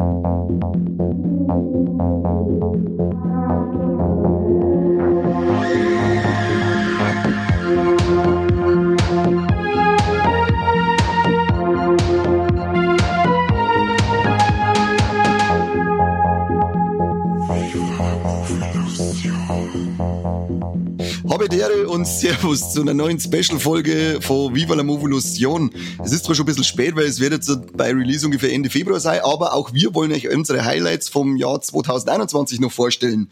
Thank you. Servus zu einer neuen Special-Folge von Viva la Movolution. Es ist zwar schon ein bisschen spät, weil es wird jetzt bei Release ungefähr Ende Februar sein, aber auch wir wollen euch unsere Highlights vom Jahr 2021 noch vorstellen.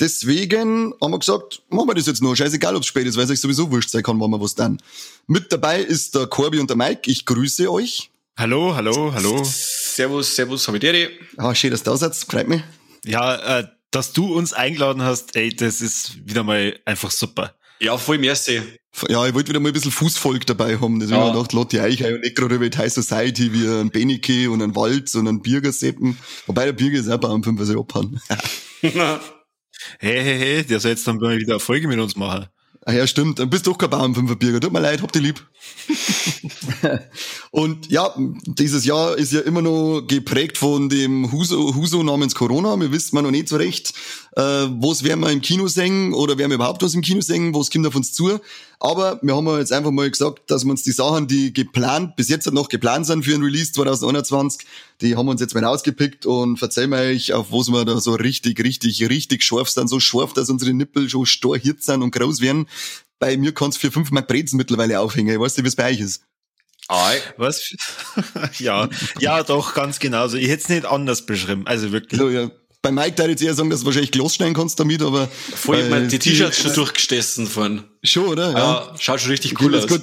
Deswegen haben wir gesagt, machen wir das jetzt noch. Scheißegal, ob es spät ist, weil es euch sowieso wurscht sein kann, wann wir was dann. Mit dabei ist der Corby und der Mike. Ich grüße euch. Hallo, hallo, hallo. Servus, servus, Habedere. Ah, schön, dass du da seid. Freut mich. Ja, äh, dass du uns eingeladen hast, ey, das ist wieder mal einfach super. Ja, voll merci. Ja, ich wollte wieder mal ein bisschen Fußvolk dabei haben. Deswegen ja. habe ich gedacht, Lotte Eich und die High Society wie ein Benike und ein Walz und ein Birgerseppen. Wobei der Birger ist auch einem 5 also abhauen. hey, hey, hey, der soll jetzt dann mal wieder eine Folge mit uns machen. Ah ja, stimmt. Dann bist du doch kein Bauernfünferbürger. Tut mir leid, habt ihr lieb. und ja, dieses Jahr ist ja immer noch geprägt von dem Huso, Huso namens Corona. Wir wissen noch nicht so recht, äh, was werden wir im Kino singen oder werden wir überhaupt was im Kino singen, was kommt auf uns zu. Aber wir haben jetzt einfach mal gesagt, dass wir uns die Sachen, die geplant, bis jetzt noch geplant sind für ein Release 2021, die haben wir uns jetzt mal ausgepickt und erzählen wir euch, auf was wir da so richtig, richtig, richtig scharf sind. So scharf, dass unsere Nippel schon starrhirt sind und groß werden. Bei mir kann's für fünf Mark Brezen mittlerweile aufhängen. Ich weiß nicht, wie es bei euch ist. Ei. Was? ja, ja, doch, ganz genau so. Ich hätte es nicht anders beschrieben. Also wirklich. So, ja. Bei Mike da jetzt eher sagen, dass du wahrscheinlich Glas schneiden kannst damit, aber. Voll, ich mein, die T-Shirts schon durchgestessen von. Schon, oder? Ja, ja schaut schon richtig cool aus. Gut,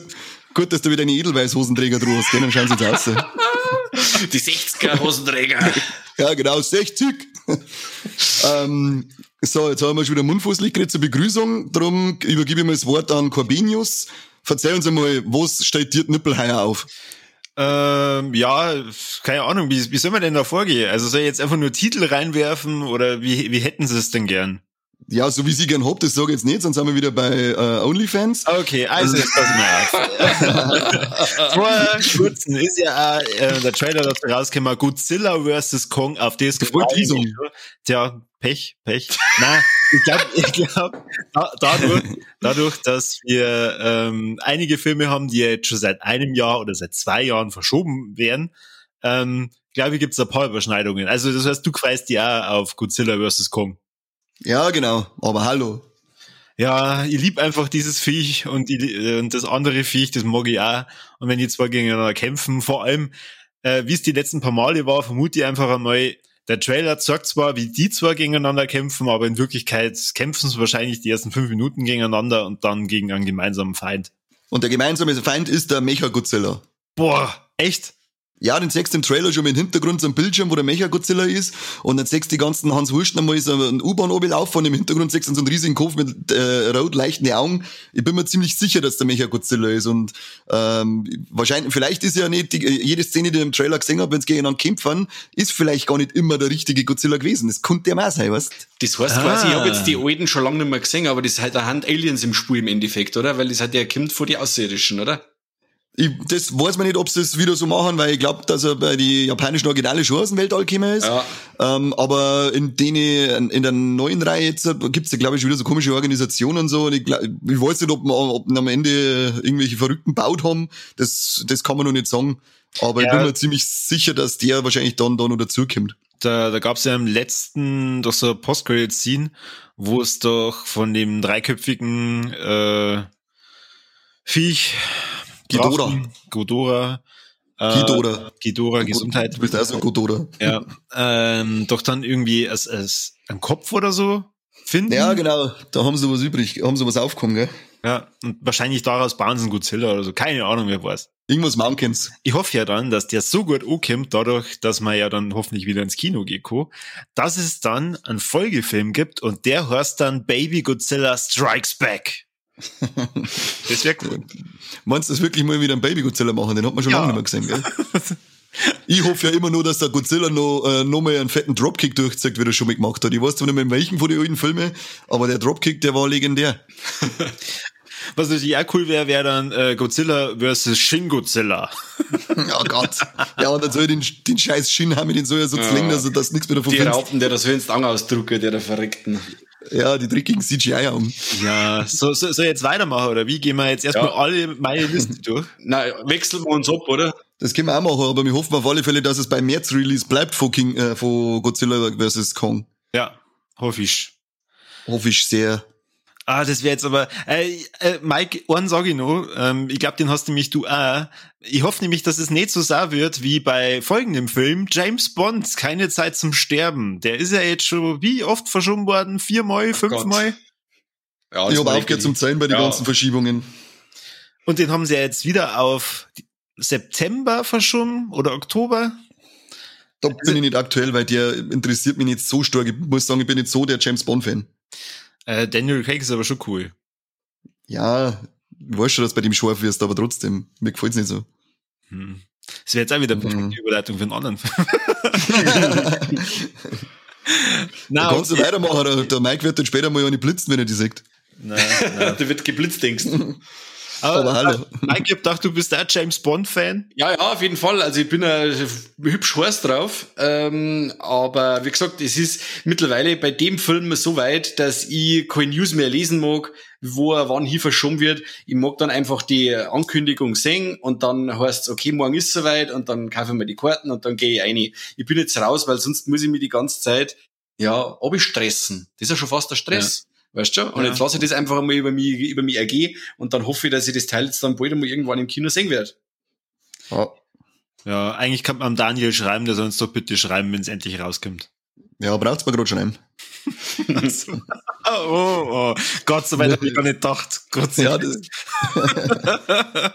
gut, dass du wieder eine Edelweiß-Hosenträger drauf hast, dann schauen sie jetzt aus. Die 60er-Hosenträger. ja, genau, 60. ähm, so, jetzt haben wir schon wieder Mundfußlich geredet zur Begrüßung. Darum übergebe ich mal das Wort an Corbinius. Verzeih uns einmal, was steht dir Nippel heuer auf? Ähm, ja, keine Ahnung, wie, wie soll man denn da vorgehen? Also soll ich jetzt einfach nur Titel reinwerfen oder wie, wie hätten sie es denn gern? Ja, so wie sie gern habt, das sage ich jetzt nicht, sonst sind wir wieder bei äh, OnlyFans. Okay, also jetzt pass mal auf. Vor kurzem ist ja auch, äh, der Trailer dazu rausgekommen, Godzilla vs. Kong, auf das gefreut Tja, Pech, Pech. Nein, ich glaube, ich glaub, da, dadurch, dadurch, dass wir ähm, einige Filme haben, die jetzt schon seit einem Jahr oder seit zwei Jahren verschoben werden, ähm, glaube ich, gibt es ein paar Überschneidungen. Also das heißt, du freust auch auf Godzilla vs. Kong. Ja, genau. Aber hallo. Ja, ich lieb einfach dieses Viech und, ich, äh, und das andere Viech, das mag ich auch. Und wenn die zwei gegeneinander kämpfen, vor allem, äh, wie es die letzten paar Male war, vermute ich einfach einmal, der Trailer zeigt zwar, wie die zwei gegeneinander kämpfen, aber in Wirklichkeit kämpfen sie wahrscheinlich die ersten fünf Minuten gegeneinander und dann gegen einen gemeinsamen Feind. Und der gemeinsame Feind ist der Mecha Godzilla. Boah, echt? Ja, den im Trailer schon mit dem Hintergrund so ein Bildschirm, wo der Mecha-Godzilla ist. Und dann sechst die ganzen Hans Wursten einmal so ein U-Bahn oben laufen und im Hintergrund sechst du so einen riesigen Kopf mit äh, rot leichten Augen. Ich bin mir ziemlich sicher, dass der Mecha-Godzilla ist. Und ähm, wahrscheinlich, vielleicht ist ja nicht die, jede Szene, die ich im Trailer gesehen habe, wenn es gegeneinander kämpfen, ist vielleicht gar nicht immer der richtige Godzilla gewesen. Das konnte ja mal sein, weißt Das heißt ah. quasi, ich habe jetzt die alten schon lange nicht mehr gesehen, aber das ist halt eine Hand Aliens im Spiel im Endeffekt, oder? Weil das hat ja kommt vor die Außerirdischen, oder? Ich, das weiß man nicht, ob sie das wieder so machen, weil ich glaube, dass er bei die japanischen Originale schon aus dem Weltall gekommen ist. Ja. Ähm, aber in denen, in der neuen Reihe jetzt gibt's ja, glaube ich, wieder so komische Organisationen und so. Und ich, glaub, ich weiß nicht, ob, ob am Ende irgendwelche Verrückten baut haben. Das, das kann man noch nicht sagen. Aber ja. ich bin mir ziemlich sicher, dass der wahrscheinlich dann da noch dazukommt. Da, da gab es ja im letzten doch so Post-Credit-Scene, wo es doch von dem dreiköpfigen äh, Viech Gidora. Godora. Äh, Gidora. Gidora, Gesundheit. Du bist also Godora. Ja. Ähm, doch dann irgendwie als, als ein Kopf oder so finden. Ja, genau. Da haben sie was übrig, haben sie was aufgekommen, gell? Ja, und wahrscheinlich daraus bauen sie einen Godzilla oder so. Keine Ahnung, wer weiß. Irgendwas Mountains. Ich hoffe ja dann, dass der so gut ankommt, dadurch, dass man ja dann hoffentlich wieder ins Kino geht, dass es dann einen Folgefilm gibt und der heißt dann Baby Godzilla Strikes Back. das wäre cool. Meinst du das wirklich mal wieder ein Baby Godzilla machen? Den hat man schon ja. lange nicht mehr gesehen, gell? Ich hoffe ja immer nur, dass der Godzilla noch, äh, noch mal einen fetten Dropkick durchzeigt, wie er schon mal gemacht hat. Ich weiß zwar nicht mehr in welchen von den alten Filmen, aber der Dropkick, der war legendär. Was natürlich auch cool wäre, wäre dann äh, Godzilla versus Shin Godzilla. oh Gott. Ja, und dann soll ich den, den scheiß Shin haben, den soll er so ja. zwingen, dass er das nichts mehr davon Die Raupen, der das höchst ausdrucke, der der Verreckten. Ja, die dreckigen CGI um. Ja, so, so, so jetzt weitermachen, oder wie? Gehen wir jetzt erstmal ja. alle meine Liste durch? Na, wechseln wir uns ab, oder? Das können wir auch machen, aber wir hoffen auf alle Fälle, dass es beim März-Release bleibt von, King, äh, von Godzilla vs. Kong. Ja, hoffe ich. Hoffe ich sehr. Ah, das wäre jetzt aber, äh, äh, Mike, einen sage ich noch, ähm, ich glaube, den hast nämlich du auch. Ich hoffe nämlich, dass es nicht so sah wird wie bei folgendem Film, James Bond, keine Zeit zum Sterben. Der ist ja jetzt schon wie oft verschoben worden? Viermal, fünfmal? Ja, ich habe aufgehört zum Zählen bei den ja. ganzen Verschiebungen. Und den haben sie ja jetzt wieder auf September verschoben oder Oktober. Da bin ich nicht aktuell, weil der interessiert mich nicht so stark. Ich muss sagen, ich bin nicht so der James Bond-Fan. Äh, Daniel Craig ist aber schon cool. Ja, ich weiß schon, dass bei dem scharf wirst, aber trotzdem, mir gefällt's nicht so. Hm. Das wäre jetzt auch wieder eine perfekte hm. Überleitung für einen anderen Film. Na, kannst du weitermachen, der, der Mike wird dann später mal eine blitzen, wenn er die sagt. Nein, nein. der wird geblitzt, denkst du. Aber, aber hallo. Mike, ich hab gedacht, du bist auch James Bond-Fan. Ja, ja, auf jeden Fall. Also ich bin ein hübsch heiß drauf. Ähm, aber wie gesagt, es ist mittlerweile bei dem Film so weit, dass ich keine News mehr lesen mag, wo er wann hier verschoben wird. Ich mag dann einfach die Ankündigung sehen und dann heißt es, okay, morgen ist soweit und dann kaufe ich mir die Karten und dann gehe ich rein. Ich bin jetzt raus, weil sonst muss ich mir die ganze Zeit ja, stressen. Das ist ja schon fast der Stress. Ja. Weißt du? Und ja. jetzt lasse ich das einfach einmal über mich, über mich ergehen und dann hoffe ich, dass ich das Teil jetzt dann bald einmal irgendwann im Kino sehen werde. Ja. ja, eigentlich kann man Daniel schreiben, der soll uns doch bitte schreiben, wenn es endlich rauskommt. Ja, braucht's mal gerade schreiben. oh, oh, oh, Gott, so weit habe ich gar nicht gedacht. Gott sei Dank.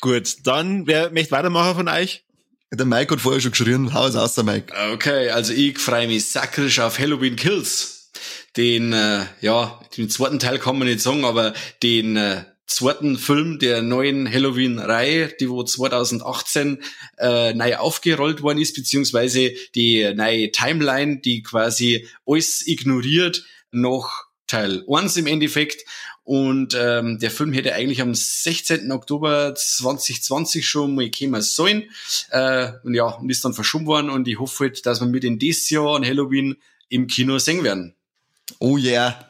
Gut, dann, wer möchte weitermachen von euch? Der Mike hat vorher schon geschrien, hau es aus, der Mike. Okay, also ich freue mich sakrisch auf Halloween Kills den, äh, ja, den zweiten Teil kann man nicht sagen, aber den äh, zweiten Film der neuen Halloween-Reihe, die wo 2018 äh, neu aufgerollt worden ist, beziehungsweise die neue Timeline, die quasi alles ignoriert, noch Teil 1 im Endeffekt. Und ähm, der Film hätte eigentlich am 16. Oktober 2020 schon mal kommen sollen. Äh, und ja, und ist dann verschoben worden. Und ich hoffe halt, dass wir mit in dieses Jahr an Halloween im Kino sehen werden. Oh yeah.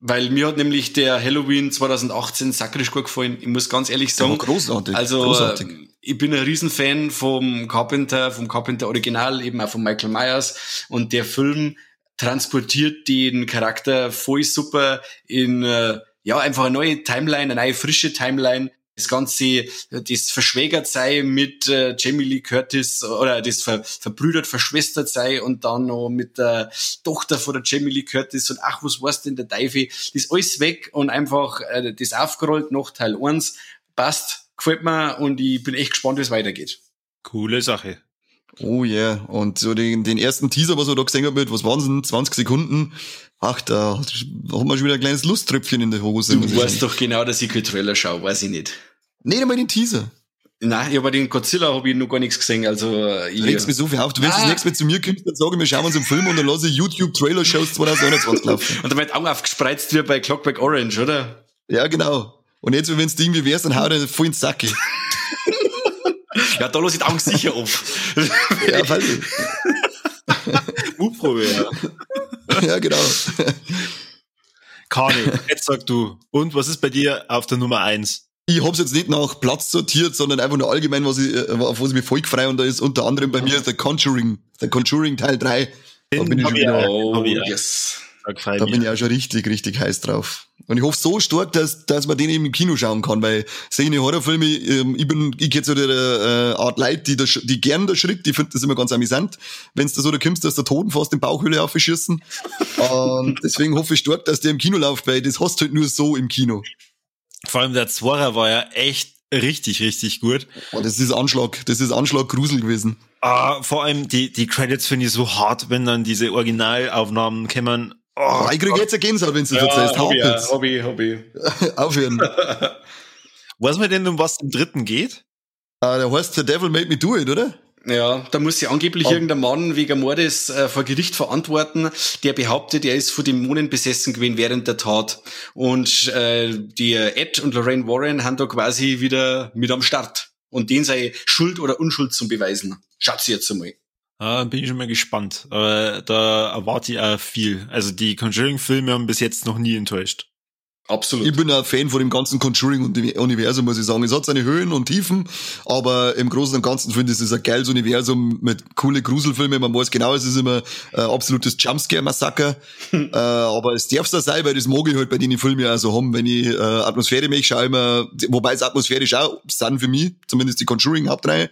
Weil mir hat nämlich der Halloween 2018 sakrisch gut gefallen. Ich muss ganz ehrlich sagen. Großartig. Also, großartig. Ich bin ein Riesenfan vom Carpenter, vom Carpenter Original, eben auch von Michael Myers. Und der Film transportiert den Charakter voll super in, äh, ja, einfach eine neue Timeline, eine neue frische Timeline das Ganze, das verschwägert sei mit äh, Jamie Lee Curtis oder das ver, verbrüdert, verschwestert sei und dann noch mit der Tochter von der Jamie Lee Curtis und ach, was war's denn der Teufel? Das ist alles weg und einfach äh, das aufgerollt nach Teil 1. Passt, gefällt mir und ich bin echt gespannt, wie es weitergeht. Coole Sache. Oh yeah. Und so den, den ersten Teaser, was er da gesehen hat mit, was waren es 20 Sekunden? Ach, da haben wir schon wieder ein kleines Lusttröpfchen in der Hose. Du weißt doch genau, dass ich kein Trailer schaue, weiß ich nicht. Nicht einmal den Teaser. Nein, ich aber den Godzilla habe ich noch gar nichts gesehen. Also ich regst mich so viel auf. Du, wenn das nächste Mal zu mir kommst, dann sage ich, wir schauen uns einen Film und dann lasse ich YouTube-Trailer-Shows 2021 laufen. und dann wird Augen aufgespreizt wie bei Clockwork Orange, oder? Ja, genau. Und jetzt, wenn es irgendwie wärst, dann hau dir voll ins Sacke. ja, da lasse ich die Augen sicher auf. ja, weil Mutprobe, ja. ja, genau. Kani, jetzt sag du. Und was ist bei dir auf der Nummer eins? Ich hab's jetzt nicht nach Platz sortiert, sondern einfach nur allgemein, was ich, äh, auf was ich mich voll gefreut und da ist unter anderem bei mir The Conjuring, The Conjuring Teil 3. Den da bin ich schon wieder, oh, yes. Da bin ich auch schon richtig, richtig heiß drauf. Und ich hoffe so stark, dass, dass man den eben im Kino schauen kann, weil seine Horrorfilme, ähm, ich bin, ich gehe zu der äh, Art Leute, die, das, die gern da schritt, die finden das immer ganz amüsant, wenn es da so da kommst, dass der Toten fast in Bauchhöhle aufschießen. Und deswegen hoffe ich stark, dass der im Kino läuft, weil das hast du halt nur so im Kino. Vor allem der Zwarer war ja echt richtig, richtig gut. Oh, das ist Anschlag, das ist Anschlag Grusel gewesen. Ah, vor allem die, die Credits finde ich so hart, wenn dann diese Originalaufnahmen kommen. Oh, oh ich kriege jetzt eine Gänsehaut, wenn du ja, erzählst. Hobby, ja, Hobby, Hobby. Aufhören. Weiß man denn, um was im dritten geht? Uh, der heißt The Devil Made Me Do It, oder? Ja, da muss sich angeblich oh. irgendein Mann wegen Mordes äh, vor Gericht verantworten, der behauptet, er ist von Dämonen besessen gewesen während der Tat. Und äh, die Ed und Lorraine Warren haben da quasi wieder mit am Start. Und den sei Schuld oder Unschuld zum Beweisen. Schaut sie jetzt einmal. Ah, bin ich schon mal gespannt. Aber da erwarte ich auch viel. Also die Conjuring-Filme haben bis jetzt noch nie enttäuscht. Absolut. Ich bin ein Fan von dem ganzen Conjuring-Universum, muss ich sagen. Es hat seine Höhen und Tiefen, aber im Großen und Ganzen finde ich, es ist ein geiles Universum mit coole Gruselfilme. Man weiß genau, es ist immer ein absolutes Jumpscare-Massaker. äh, aber es darf so sein, weil das mag ich halt bei den Filmen ja so haben. Wenn ich äh, Atmosphäre mich schaue immer, wobei es atmosphärisch auch sind für mich, zumindest die Conjuring-Hauptreihe.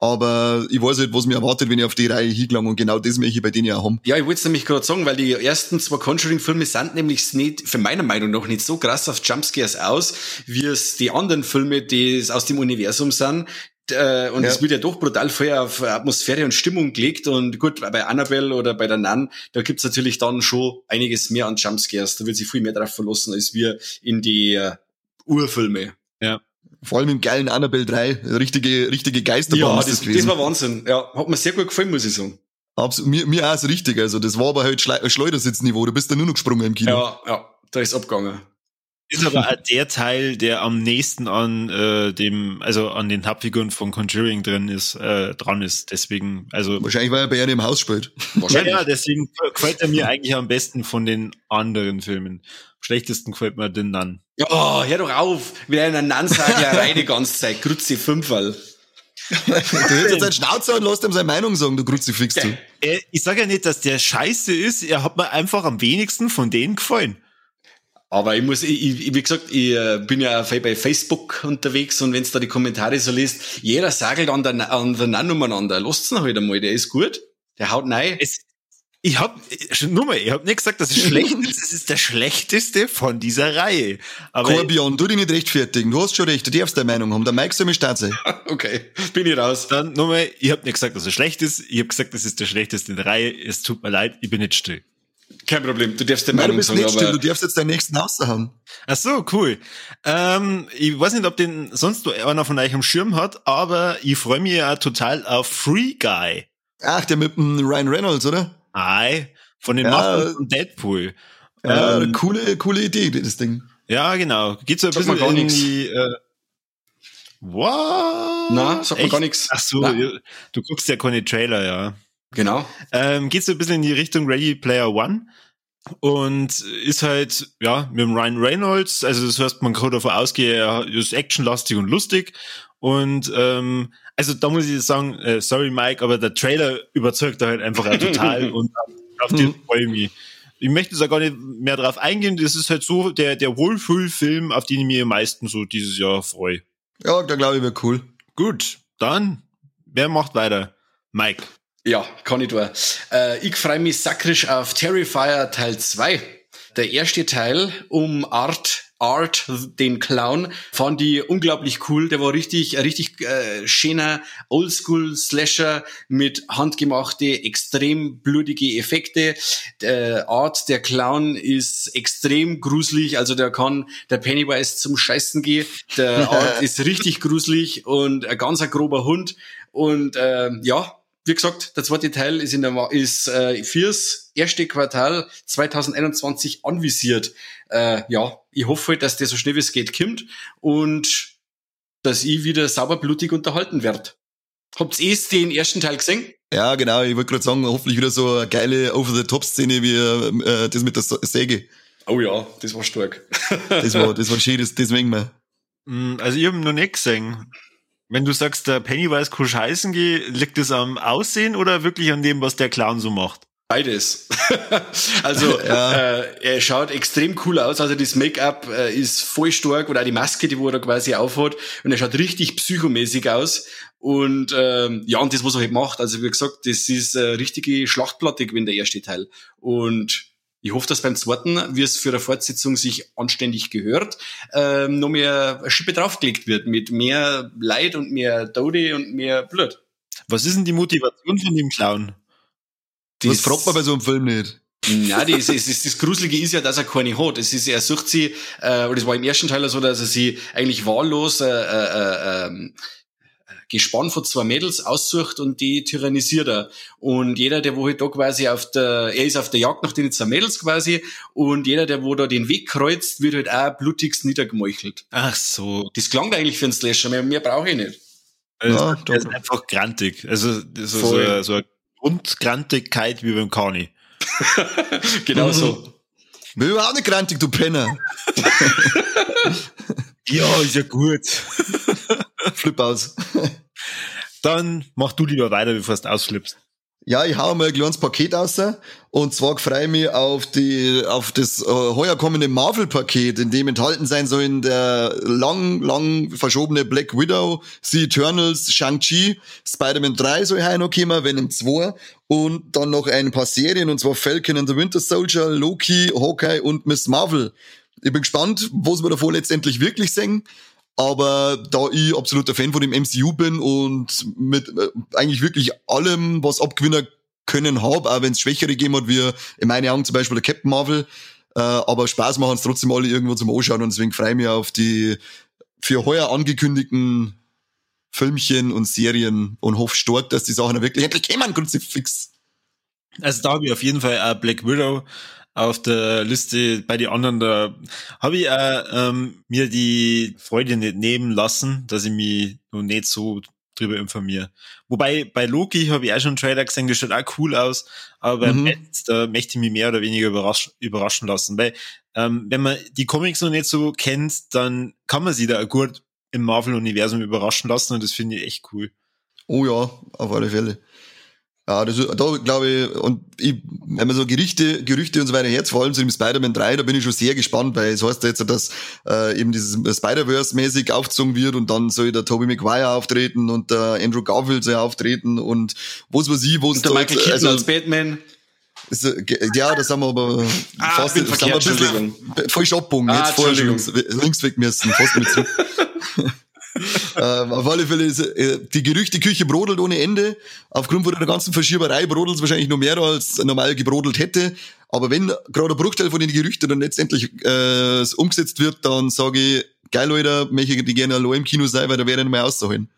Aber ich weiß nicht, was mir erwartet, wenn ich auf die Reihe hingelange und genau das möchte ich bei denen ja haben. Ja, ich wollte es nämlich gerade sagen, weil die ersten zwei Conjuring-Filme sind nämlich nicht, für meiner Meinung nach, nicht so krass auf Jumpscares aus, wie es die anderen Filme, die aus dem Universum sind. Äh, und es wird ja doch brutal vorher auf Atmosphäre und Stimmung gelegt. Und gut, bei Annabelle oder bei der Nun, da gibt's natürlich dann schon einiges mehr an Jumpscares. Da wird sich viel mehr drauf verlassen, als wir in die uh, Urfilme. Ja. Vor allem im geilen Annabelle 3, richtige, richtige Geisterbahn. Ja, das, das, das war Wahnsinn. Ja, hat mir sehr gut gefallen, muss ich sagen. Absolut, mir, mir auch so richtig. Also, das war aber halt Schleudersitzniveau. Du bist da nur noch gesprungen im Kino. Ja, ja, da ist abgegangen. Ist aber auch der Teil, der am nächsten an äh, dem, also an den Hauptfiguren von Conjuring drin ist, äh, dran ist. Deswegen, also. Wahrscheinlich, weil er bei einem Haus spielt. Wahrscheinlich. Ja, deswegen gefällt er mir eigentlich am besten von den anderen Filmen. Am schlechtesten gefällt mir den Nun. Ja, oh, hör doch auf. Mit einer Nan-Sagerei die ganze Zeit. Grützi Fünferl. du hältst jetzt einen Schnauzer und lässt ihm seine Meinung sagen, du Kruzifix du. Äh, ich sage ja nicht, dass der scheiße ist. Er hat mir einfach am wenigsten von denen gefallen. Aber ich muss, ich, ich, wie gesagt, ich äh, bin ja bei Facebook unterwegs und wenn's da die Kommentare so liest, jeder sagelt an der, an der Nan umeinander. Lasst's ihn halt einmal, der ist gut. Der haut nein. Es, ich hab, nur mal, ich hab nicht gesagt, dass es schlecht ist. Es ist der schlechteste von dieser Reihe. Aber Corbion, du dich nicht rechtfertigen. Du hast schon recht. Du darfst deine Meinung haben. Der Mike soll mich stark sein. okay, bin ich raus. Dann nochmal, ich hab nicht gesagt, dass es schlecht ist. Ich hab gesagt, das ist der schlechteste in der Reihe. Es tut mir leid, ich bin nicht still. Kein Problem, du darfst deine Meinung du sagen, nicht still. Du darfst jetzt deinen nächsten haben. Ach so, cool. Ähm, ich weiß nicht, ob den sonst einer von euch am Schirm hat, aber ich freue mich ja total auf Free Guy. Ach, der mit dem Ryan Reynolds, oder? Ei, von den ja, Machern von Deadpool. Ja, ähm, coole, coole Idee, das Ding. Ja, genau. Geht so ein bisschen in nix. die, äh, What? Na, sagt man gar nichts. Ach so, Na. du guckst ja keine Trailer, ja. Genau. Ähm, geht so ein bisschen in die Richtung Ready Player One und ist halt, ja, mit dem Ryan Reynolds, also das heißt, man kann davon ausgehen, er ist actionlastig und lustig und ähm, also da muss ich sagen, äh, sorry Mike, aber der Trailer überzeugt da halt einfach total und auf den freue ich mich. Ich möchte da gar nicht mehr drauf eingehen. Das ist halt so der, der Wohlfühlfilm, auf den ich mich am meisten so dieses Jahr freue. Ja, da glaube ich wird cool. Gut, dann, wer macht weiter? Mike. Ja, kann ich tun. Äh, ich freue mich sakrisch auf Terrifier Teil 2. Der erste Teil um Art Art, den Clown, fand ich unglaublich cool. Der war richtig, richtig äh, schöner Oldschool-Slasher mit handgemachte, extrem blutige Effekte. Der Art, der Clown, ist extrem gruselig. Also der kann der Pennywise zum Scheißen gehen. Der Art ist richtig gruselig und ein ganz ein grober Hund. Und äh, ja, wie gesagt, der zweite Teil ist in der ist äh, fürs erste Quartal 2021 anvisiert. Äh, ja, ich hoffe, halt, dass der so schnell wie es geht kommt und dass ich wieder sauberblutig unterhalten werde. Habt ihr den ersten Teil gesehen? Ja, genau. Ich wollte gerade sagen, hoffentlich wieder so eine geile Over-the-Top-Szene wie äh, das mit der Säge. Oh ja, das war stark. das war, das war schön, das, deswegen mal. Mm, also ich habe noch nicht gesehen. Wenn du sagst, der Pennywise kann scheißen gehen, liegt das am Aussehen oder wirklich an dem, was der Clown so macht? Beides. also ja. äh, er schaut extrem cool aus. Also das Make-up äh, ist voll stark oder auch die Maske, die wo er quasi aufhat. Und er schaut richtig psychomäßig aus. Und ähm, ja, und das, was er halt macht, also wie gesagt, das ist äh, richtige Schlachtplatte gewesen, der erste Teil. Und ich hoffe, dass beim zweiten, wie es für eine Fortsetzung sich anständig gehört, ähm, noch mehr Schippe draufgelegt wird mit mehr Leid und mehr Tode und mehr Blut. Was ist denn die Motivation von dem Clown? Das, das fragt man bei so einem Film nicht. Ja, das, das, das, das Gruselige ist ja, dass er keine hat. Es ist, er sucht sie, äh, oder das war im ersten Teil so, dass er sie eigentlich wahllos äh, äh, äh, ähm, Gespann von zwei Mädels aussucht und die tyrannisiert er. Und jeder, der wo halt da quasi auf der, er ist auf der Jagd nach den zwei Mädels quasi und jeder, der wo da den Weg kreuzt, wird halt auch blutigst niedergemeuchelt. Ach so. Das klang eigentlich für einen Slasher, mehr, mehr brauche ich nicht. Also, Ja, das ist einfach grantig. Also so, so, Voll. so eine Grundgrantigkeit wie beim Kani. genau so. Will überhaupt nicht grantig, du Penner. Ja, ist ja gut. Flip aus. Dann mach du lieber weiter, bevor du ausflippst. Ja, ich hau mal ein kleines Paket raus. Und zwar freue ich mich auf die, auf das äh, heuer kommende Marvel-Paket, in dem enthalten sein sollen der lang, lang verschobene Black Widow, The Eternals, Shang-Chi, Spider-Man 3 soll heuer noch kommen, Venom 2 und dann noch ein paar Serien, und zwar Falcon and the Winter Soldier, Loki, Hawkeye und Miss Marvel. Ich bin gespannt, was wir davon letztendlich wirklich sehen. Aber da ich absoluter Fan von dem MCU bin und mit äh, eigentlich wirklich allem, was abgewinnen können hab, auch wenn es Schwächere gegeben hat, wie in meinen Augen zum Beispiel der Captain Marvel, äh, aber Spaß machen es trotzdem alle irgendwo zum Anschauen und deswegen freue ich mich auf die für heuer angekündigten Filmchen und Serien und hoffe stark, dass die Sachen wirklich endlich kommen, Kruzifix. Also da habe ich auf jeden Fall auch Black Widow auf der Liste. Bei den anderen, da habe ich auch, ähm, mir die Freude nicht nehmen lassen, dass ich mich noch nicht so drüber informiere. Wobei bei Loki habe ich auch schon einen Trailer gesehen, der schaut auch cool aus, aber Mhm. Bett, da möchte ich mich mehr oder weniger überrasch überraschen lassen. Weil ähm, wenn man die Comics noch nicht so kennt, dann kann man sie da gut im Marvel-Universum überraschen lassen und das finde ich echt cool. Oh ja, auf alle Fälle. Ja, das, ist- da glaube ich, und ich, wenn man so Gerüchte, Gerüchte und so weiter herz, vor allem zu dem Spider-Man 3, da bin ich schon sehr gespannt, weil es heißt ja jetzt, dass äh, eben dieses Spider-Verse-mäßig aufgezogen wird und dann soll der Tobey Maguire auftreten und der Andrew Garfield soll auftreten und was weiß ich, wo es Und der Michael Keaton also, als Batman. ist, äh, ja, das haben wir aber Ah, fast, bin das haben wir ein bisschen falsch abgebogen, Ah, jetzt vorher links, links weg müssen, fast mit zurück. ähm, auf alle Fälle ist äh, die Gerüchteküche brodelt ohne Ende. Aufgrund von der ganzen Verschieberei brodelt es wahrscheinlich noch mehr, als normal gebrodelt hätte. Aber wenn gerade ein Bruchteil von den Gerüchten dann letztendlich äh, umgesetzt wird, dann sage ich, geil, Leute, möchte ich die gerne allein im Kino sein, weil da wäre ich nicht mehr auszuholen.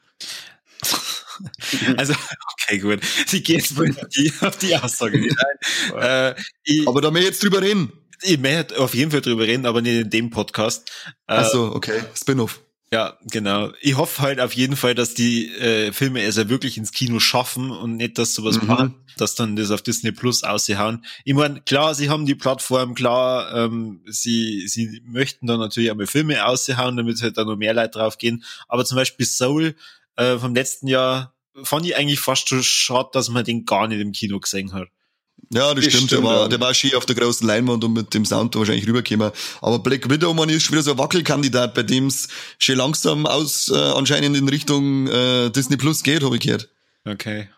Also, okay, gut. Sie geht jetzt mal auf die, Aussage nicht ein. äh, Aber da möchte ich jetzt drüber reden. ich möchte auf jeden Fall drüber reden, aber nicht in dem Podcast. Äh, Ach so, okay, Spin-off. Ja, genau. Ich hoffe halt auf jeden Fall, dass die äh, Filme es ja wirklich ins Kino schaffen und nicht, dass sowas Mhm. machen, dass dann das auf Disney Plus aushauen. Ich meine, klar, sie haben die Plattform, klar, ähm, sie, sie möchten dann natürlich einmal Filme aushauen, damit halt da noch mehr Leute drauf gehen. Aber zum Beispiel Soul äh, vom letzten Jahr fand ich eigentlich fast schon schade, dass man den gar nicht im Kino gesehen hat. Ja, das, Das stimmt. stimmt, der, war, der war schön auf der großen Leinwand und mit dem Sound wahrscheinlich rübergekommen. Aber Black Widow, man ist schon wieder so ein Wackelkandidat, bei dem es schon langsam aus äh, anscheinend in Richtung äh, Disney Plus geht, habe ich gehört. Okay.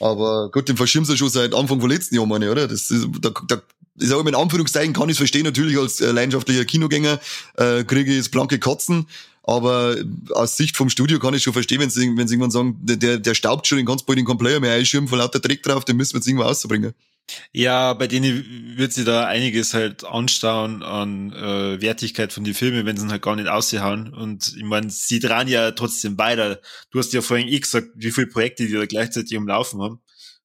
Aber gut, den verschirmen sie schon seit Anfang von letzten Jahr, meine oder? Das ist, da, da, ich sage mal in Anführungszeichen, kann ich es verstehen, natürlich als äh, leidenschaftlicher Kinogänger äh, kriege ich jetzt blanke Kotzen. Aber aus Sicht vom Studio kann ich schon verstehen, wenn sie, wenn sie irgendwann sagen, der- der, staubt schon, den du bald den Complayer mehr einschirmen, von lauter Dreck drauf, den müssen wir jetzt irgendwo auszubringen. Ja, bei denen wird sie da einiges halt anstauen an äh, Wertigkeit von die Filme, wenn sie ihn halt gar nicht aushauen. Und ich meine, sie dran ja trotzdem weiter. Du hast ja vorhin eh gesagt, wie viele Projekte die da gleichzeitig am Laufen haben.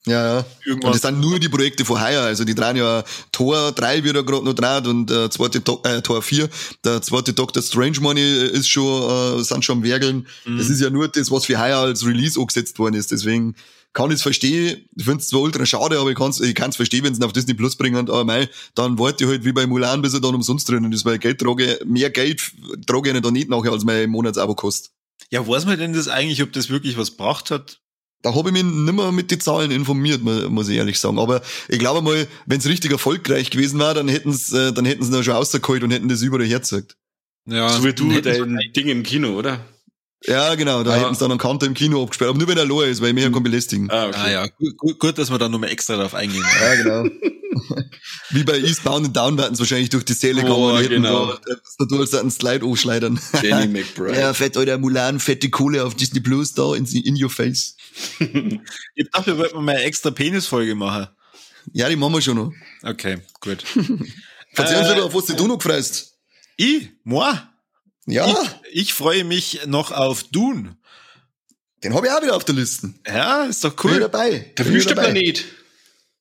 Ja, ja. Und das sind nur die Projekte von heuer. Also die drehen ja Tor 3 wird ja gerade noch dreht und äh, zweite Do äh, Tor 4. Der zweite Doctor Strange Money ist schon, äh, sind schon am Werkeln. Mhm. Das ist ja nur das, was für heuer als Release angesetzt worden ist. Deswegen kann ich es verstehen. Ich finde es zwar ultra schade, aber ich kann es ich kann's verstehen, wenn sie ihn auf Disney Plus bringen. Aber mei, dann warte ich halt wie bei Mulan, bis er dann umsonst drinnen ist, weil Geld trage, mehr Geld trage ich nicht da nicht nachher, als mein Monatsabo kostet. Ja, weiß man denn das eigentlich, ob das wirklich was gebracht hat? Da habe ich mich nimmer mit den Zahlen informiert, mu- muss ich ehrlich sagen. Aber ich glaube mal, wenn es richtig erfolgreich gewesen war, dann hätten sie äh, dann hätten sie noch schon rausgeholt und hätten das überall hergezeigt. Ja, so wie du dein Ding im Kino, oder? Ja, genau, da Ah. hätten sie dann einen Kanter im Kino abgesperrt. Aber nur wenn er low ist, weil mehr kann belästigen. Ah, okay. Ah ja, gut, gut, gut, dass wir da nochmal extra drauf eingehen. Ja, genau. Wie bei Eastbound and Down werden sie wahrscheinlich durch die Säle Oh, gegangen und genau. da, da, da so einen Slide anschleudern. Danny McBride. Ja, fett, Alter, Mulan, fette Kohle auf Disney Plus da in, in your face. Ich dachte, wir wollten mal eine extra Penisfolge machen. Ja, die machen wir schon noch. Okay, gut. Erzähl uns Äh, lieber, auf was du noch gefreust. Ich? Moi? Ja, Ich, ich freue mich noch auf Dune. Den habe ich auch wieder auf der Liste. Ja, ist doch Bin cool. dabei. Der Bin dabei. Wüstenplanet.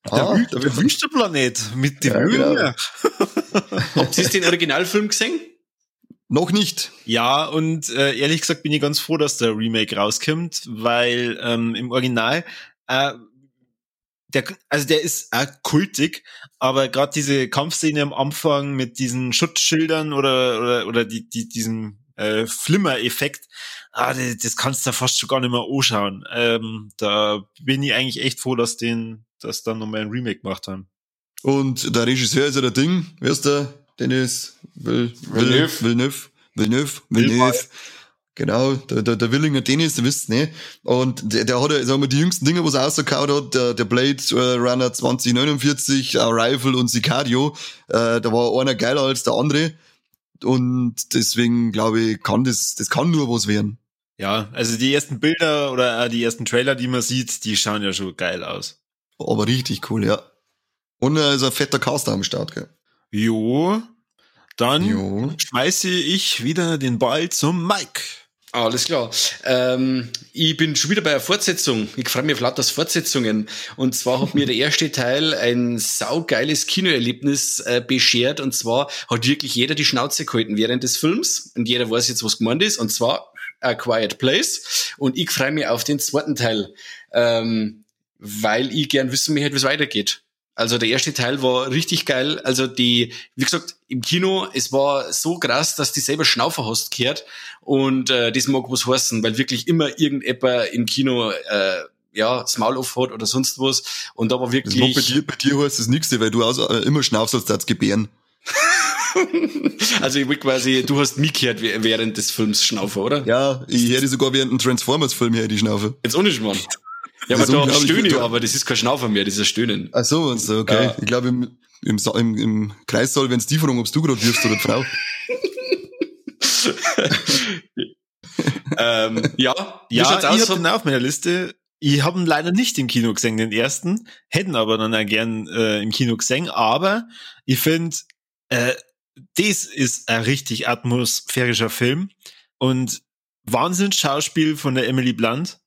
Ah, der, der Wüstenplanet mit dem Ja, Öl. genau. Habt ihr den Originalfilm gesehen? Noch nicht. Ja, und äh, ehrlich gesagt bin ich ganz froh, dass der Remake rauskommt, weil ähm, im Original äh, der, also der ist auch kultig, aber gerade diese Kampfszene am Anfang mit diesen Schutzschildern oder oder oder die, die diesen äh, Flimmer-Effekt, ah, das, das kannst du fast schon gar nicht mehr anschauen. Ähm, da bin ich eigentlich echt froh, dass den, dass dann nochmal ein Remake gemacht haben. Und der Regisseur ist ja der Ding. Wer ist der? Dennis Vil Villeneuve. Villeneuve. Villeneuve. Villeneuve. Genau, der, der, der Willinger Dennis, der wisst ne? Und der, der hat ja, sagen wir, die jüngsten Dinge, was er rausgekaut hat, der, der Blade äh, Runner 2049, Arrival und Sicario, äh, da war einer geiler als der andere. Und deswegen glaube ich, kann das, das kann nur was werden. Ja, also die ersten Bilder oder äh, die ersten Trailer, die man sieht, die schauen ja schon geil aus. Aber richtig cool, ja. Und er ist ein fetter Caster am Start, gell? Jo, dann Jo. schmeiße ich wieder den Ball zum Mike. Alles klar. Ähm, ich bin schon wieder bei der Fortsetzung. Ich freue mich auf lauter Fortsetzungen. Und zwar hat mir der erste Teil ein saugeiles Kinoerlebnis äh, beschert. Und zwar hat wirklich jeder die Schnauze gehalten während des Films. Und jeder weiß jetzt, was gemeint ist. Und zwar A Quiet Place. Und ich freue mich auf den zweiten Teil. Ähm, weil ich gern wissen möchte, wie es weitergeht. Also der erste Teil war richtig geil. Also die, wie gesagt, im Kino, es war so krass, dass die selber Schnaufer hast gehört. Und äh, das mag was heißen, weil wirklich immer irgendjemand im Kino äh, ja, das Maul auf hat oder sonst was. Und da war Das macht bei wirklich, dir, bei dir heißt das nichts, weil du also, äh, immer schnaufst, als das gebären. also ich will quasi, du hast mich gehört wäh- während des Films Schnaufer, oder? Ja, ich hätte sogar während einem Transformers-Film her die Schnaufe. Jetzt ohne Schmarrn. Ja, aber Das ist da stöhne ich, aber das ist kein Schnaufer mehr, das ist ein Stöhnen. Ach so, und so, okay. Ja. Ich glaube, im, im, im, im Kreissaal, wenn es die fragen, ob du gerade wirfst oder die Frau. ähm, ja, Ja, ich habe den auch auf meiner Liste. Ich habe ihn leider nicht im Kino gesehen, den ersten. Hätten aber dann auch gern äh, im Kino gesehen. Aber ich finde, äh, das ist ein richtig atmosphärischer Film. Und Wahnsinns-Schauspiel von der Emily Blunt.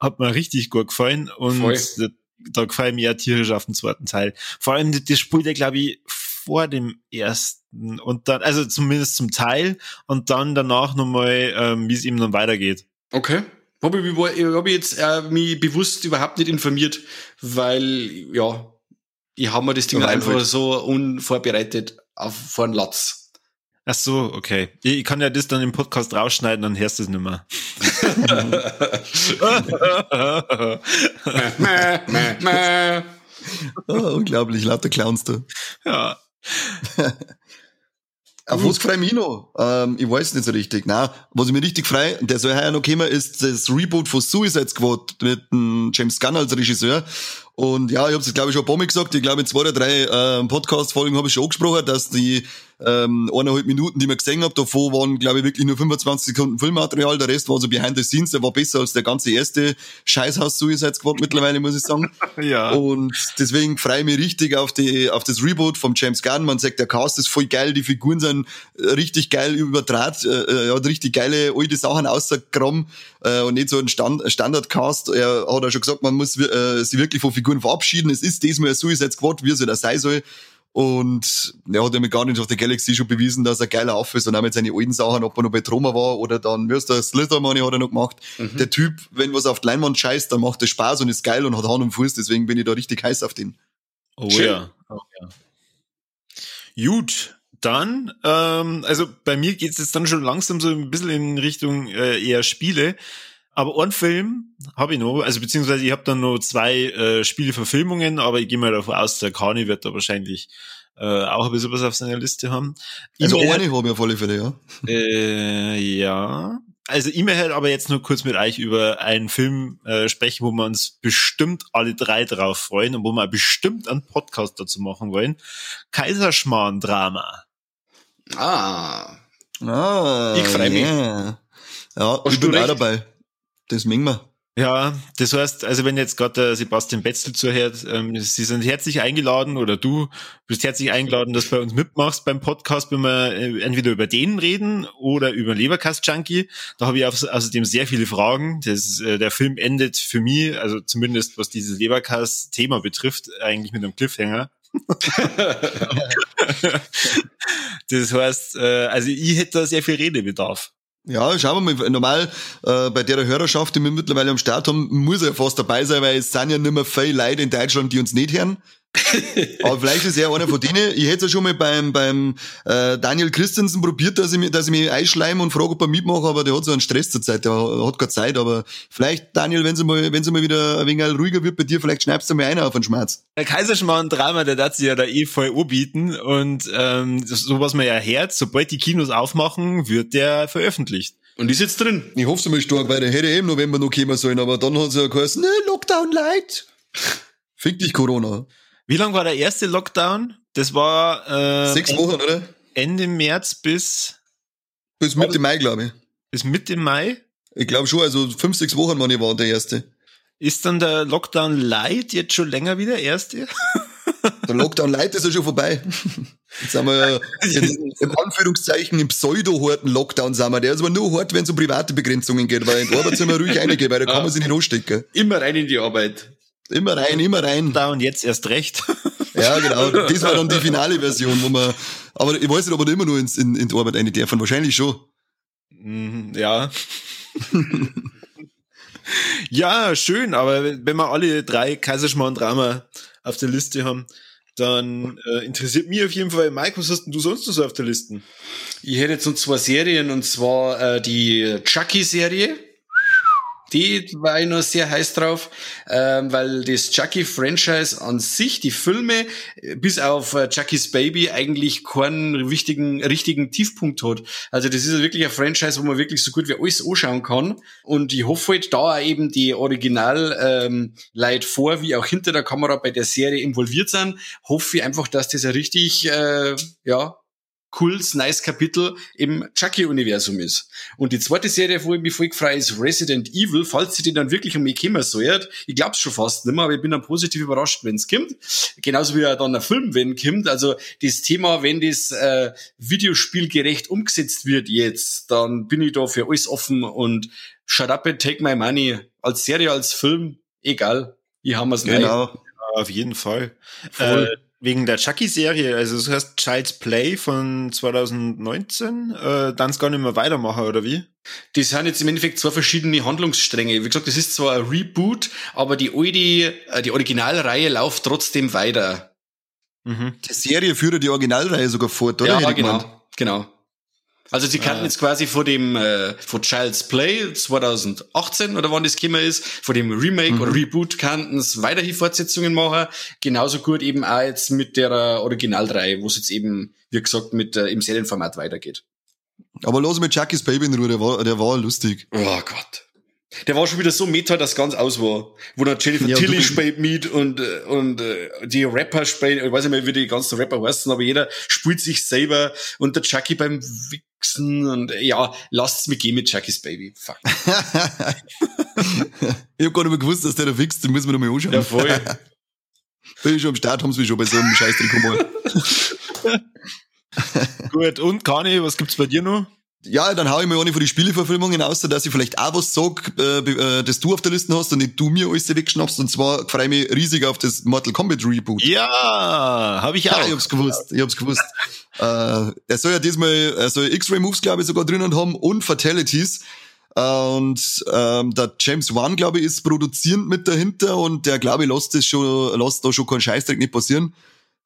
Hat mir richtig gut gefallen. Und Voll. da, da gefällt mir ja tierisch auf den zweiten Teil. Vor allem, das- spielt ja, glaube ich, vor dem ersten und dann, also zumindest zum Teil und dann danach nochmal, ähm, wie es ihm dann weitergeht. Okay. Habe ich, ich habe jetzt äh, mich bewusst überhaupt nicht informiert, weil, ja, ich habe mir das Ding Ja, einfach so unvorbereitet auf vor den Latz. Ach so, okay. Ich kann ja das dann im Podcast rausschneiden, dann hörst du es nicht mehr. Ah, unglaublich, lauter Clowns da. ja. Auf was mich noch? Ähm, ich weiß nicht so richtig. Na, was ich mir richtig freue, der soll heuer noch kommen, ist das Reboot von Suicide Squad mit dem James Gunn als Regisseur. Und ja, ich habe es glaube ich schon ein paar Mal gesagt, ich glaube in zwei oder drei ähm, Podcast-Folgen habe ich schon angesprochen, dass die ähm, eineinhalb Minuten, die wir gesehen haben, davon waren glaube ich wirklich nur 25 Sekunden Filmmaterial, der Rest war so behind the scenes, der war besser als der ganze erste Scheißhaus Suicide Squad mittlerweile, muss ich sagen. Ja. Und deswegen freue ich mich richtig auf die, auf das Reboot vom James Gunn. Man sagt, der Cast ist voll geil, die Figuren sind äh, richtig geil überdraht, äh, er hat richtig geile alte Sachen ausgegraben äh, und nicht so ein Stand, Standard-Cast. Er hat ja schon gesagt, man muss äh, sich wirklich von Figuren verabschieden. Es ist diesmal ein Suicide Squad, wie es ja da sein soll. Und er hat ja mit Guardians of the Galaxy schon bewiesen, dass er geiler Affe ist und auch mit seinen alten Sachen, ob er noch bei Troma war oder dann, wie ist der Slithermoney hat er noch gemacht. Der Typ, wenn was auf die Leinwand scheißt, dann macht er Spaß und ist geil und hat Hand und Fuß, deswegen bin ich da richtig heiß auf den. Oh Schön. ja. Oh, ja. Gut, dann, ähm, also bei mir geht's jetzt dann schon langsam so ein bisschen in Richtung äh, eher Spiele. Aber einen Film habe ich noch, also beziehungsweise ich habe dann noch zwei äh, Spieleverfilmungen, aber ich gehe mal davon aus, der Kani wird da wahrscheinlich äh, auch ein bisschen was auf seiner Liste haben. Also E-Mail- eine habe ich auf alle Fälle, ja. äh, ja. Also ich möchte aber jetzt nur kurz mit euch über einen Film äh, sprechen, wo wir uns bestimmt alle drei drauf freuen und wo wir bestimmt einen Podcast dazu machen wollen. Kaiserschmarrn-Drama. Ah, Ah, Ich freu mich. Yeah. Ja, Hast ich bin auch dabei. Das mengen wir. Ja, das heißt, also wenn jetzt gerade der Sebastian Betzel zuhört, ähm, Sie sind herzlich eingeladen oder du bist herzlich eingeladen, dass du bei uns mitmachst beim Podcast, wenn wir äh, entweder über den reden oder über Leberkast Junkie. Da habe ich außerdem sehr viele Fragen. Das, äh, der Film endet für mich, also zumindest was dieses Leberkast-Thema betrifft, eigentlich mit einem Cliffhanger. das heißt, äh, also ich hätte da sehr viel Redebedarf. Ja, schauen wir mal. Normal, äh, bei der Hörerschaft, die wir mittlerweile am Start haben, muss er fast dabei sein, weil es sind ja nicht mehr viele Leute in Deutschland, die uns nicht hören. Aber vielleicht ist er einer von denen. Ich hätte es ja schon mal beim, beim äh, Daniel Christensen probiert, dass ich, mich, dass ich mich einschleime und frage, ob er mitmache, aber der hat so einen Stress zur Zeit, der hat keine Zeit. Aber vielleicht, Daniel, wenn es mal, wenn's mal wieder ein wenig ruhiger wird bei dir, vielleicht schneidest du mal einer auf den Schmerz. Der Kaiserschmarrn-Drama, der darf sich ja da eh voll anbieten und ähm, so was man ja hört, sobald die Kinos aufmachen, wird der veröffentlicht. Und ist jetzt drin. Ich hoffe es mal stark, weil der hätte eh im November noch kommen sollen, aber dann hat es ja geheißen, ne, Lockdown light. Fick dich, Corona. Wie lang war der erste Lockdown? Das war äh, sechs Wochen, oder? Ende März bis bis Mitte Mai, glaube ich. Bis Mitte Mai? Ich glaube schon, also fünf, sechs Wochen waren ich war der erste. Ist dann der Lockdown Light jetzt schon länger wieder erste? Der Lockdown Light ist ja schon vorbei. Jetzt sind wir in, im Anführungszeichen im Pseudo-Horten-Lockdown sind wir. Der ist aber nur hart, wenn es um private Begrenzungen geht, weil in die Arbeit sind wir ruhig reingehen, weil da kann man sich nicht anstecken. Immer rein in die Arbeit. Immer rein, immer rein. Da und jetzt erst recht. Ja, genau. Das war dann die finale Version, wo man, aber ich weiß nicht, ob man immer nur ins, in, in die Arbeit rein dürfen. Wahrscheinlich schon. Mhm, ja. ja, schön, aber wenn wir alle drei Kaiserschmarrn-Drama auf der Liste haben, dann äh, interessiert mich auf jeden Fall, Mike, was hast denn du sonst noch so auf der Liste? Ich hätte jetzt noch zwei Serien, und zwar äh, die Chucky-Serie die war ich noch sehr heiß drauf, ähm, weil das Chucky-Franchise an sich, die Filme, bis auf äh, Chucky's Baby eigentlich keinen wichtigen, richtigen Tiefpunkt hat. Also das ist wirklich ein Franchise, wo man wirklich so gut wie alles anschauen kann. Und ich hoffe halt da eben die Original ähm, Leute vor, wie auch hinter der Kamera bei der Serie involviert sind, hoffe ich einfach, dass das ein richtig, äh, ja, cooles, nice Kapitel im Chucky-Universum ist. Und die zweite Serie, wo ich mich voll gefreut ist Resident Evil, falls sie den dann wirklich um mich kümmern soll. Ich glaub's schon fast nicht mehr, aber ich bin dann positiv überrascht, wenn's kommt. Genauso wie dann ein Film, wenn kommt. Also das Thema, wenn das äh, Videospiel gerecht umgesetzt wird jetzt, dann bin ich da für alles offen und shut up and take my money. Als Serie, als Film, egal. Ich haben wir's Genau. Ja, auf jeden Fall. Voll. Äh, Wegen der Chucky-Serie, also das heißt Child's Play von 2019, äh, dann gar nicht mehr weitermachen, oder wie? Die sind jetzt im Endeffekt zwei verschiedene Handlungsstränge. Wie gesagt, das ist zwar ein Reboot, aber die alte, äh, die Originalreihe läuft trotzdem weiter. Mhm. Die Serie führt die Originalreihe sogar fort, oder? Ja, genau, genau. Also sie kannten äh. jetzt quasi vor dem äh, vor Child's Play 2018 oder wann das gekommen ist, vor dem Remake mhm. oder Reboot kannten es weiterhin Fortsetzungen machen. Genauso gut eben auch jetzt mit der Originalreihe, wo es jetzt eben, wie gesagt, mit äh, im Serienformat weitergeht. Aber los mit Chucky's Baby in Ruhe, der war, der war lustig. Oh Gott. Der war schon wieder so meta, dass ganz aus war. Wo dann Jennifer ja, Tilly spielt mit und, äh, und äh, die Rapper spielen, ich weiß nicht mehr, wie die ganzen Rapper heißen, aber jeder spielt sich selber und der Chucky beim und äh, ja, lasst's mich gehen mit Chucky's Baby. Fuck. ich hab gar nicht mehr gewusst, dass der da wichst, den müssen wir noch mal anschauen. Ja, voll. Bin ich schon am Start, haben sie mich schon bei so einem Scheißdreck mal. Gut, und Kani, was gibt's bei dir noch? Ja, dann hau ich mir eine von die Spieleverfilmungen aus, dass ich vielleicht auch was sag, äh, äh, das du auf der Liste hast und nicht du mir alles wegschnappst. Und zwar freue ich mich riesig auf das Mortal Kombat Reboot. Ja, habe ich auch. Ja, ich hab's gewusst, ich hab's gewusst. Äh, er soll ja diesmal, er soll X-Ray Moves, glaube ich, sogar drinnen haben und Fatalities. Und ähm, der James Wan, glaube ich, ist produzierend mit dahinter und der, glaube ich, lässt das schon, lässt da schon keinen Scheißdreck nicht passieren.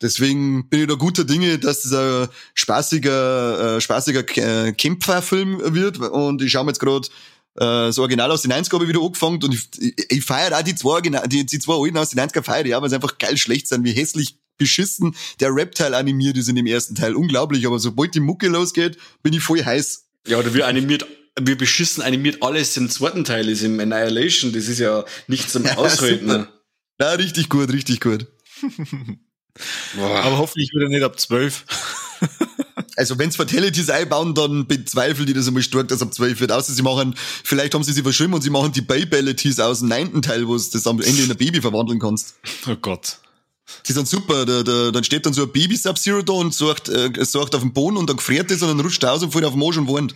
Deswegen bin ich da guter Dinge, dass das ein spaßiger, äh, spaßiger äh, Kämpferfilm wird. Und ich schaue mir jetzt gerade äh, so original aus den 90er wieder angefangen und ich, ich, ich feiere auch die zwei, die, die zwei alten aus den 90er feiere ja, weil sie einfach geil schlecht sind, wie hässlich beschissen der Reptile animiert ist in dem ersten Teil. Unglaublich, aber sobald die Mucke losgeht, bin ich voll heiß. Ja, oder wie animiert wie beschissen animiert alles im zweiten Teil ist, im Annihilation. Das ist ja nicht zum Aushalten. Ja, ja, richtig gut, richtig gut. Aber hoffentlich wieder nicht ab zwölf. Also wenn's Fatalities einbauen, dann bezweifelt die das einmal stark, dass ab 12 wird. Außer sie machen, vielleicht haben sie sie verschwimmen und sie machen die Babalities aus dem neunten Teil, wo du das am Ende in ein Baby verwandeln kannst. Oh Gott. Die sind super. Da, da, dann steht dann so ein Baby Sub-Zero da und sorgt, äh, sorgt auf dem Boden und dann gefriert es und dann rutscht er aus und fällt auf den Mosch und warnt.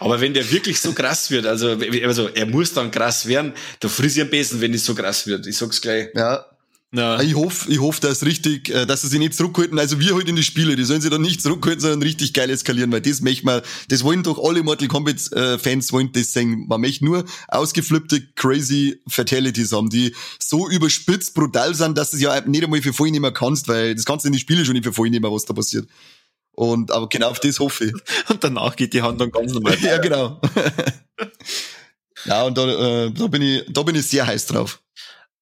Aber wenn der wirklich so krass wird, also, also er muss dann krass werden, da friss ich am besten, wenn es so krass wird. Ich sag's gleich. Ja. Na, Ich hoffe, ich hoffe, dass richtig, äh, dass sie sich nicht zurückhalten. Also wir halt in die Spiele, die sollen sich dann nicht zurückhalten, sondern richtig geil eskalieren, weil das möchte man, das wollen doch alle Mortal Kombat äh, Fans wollen das sehen. Man möchte nur ausgeflippte, crazy Fatalities haben, die so überspitzt, brutal sind, dass du es ja nicht einmal für voll nehmen kannst, weil das kannst du in die Spiele schon nicht für voll nehmen, was da passiert. Und aber genau auf das hoffe ich. und danach geht die Hand dann ganz normal. ja, genau. ja, und da, äh, da bin ich, da bin ich sehr heiß drauf.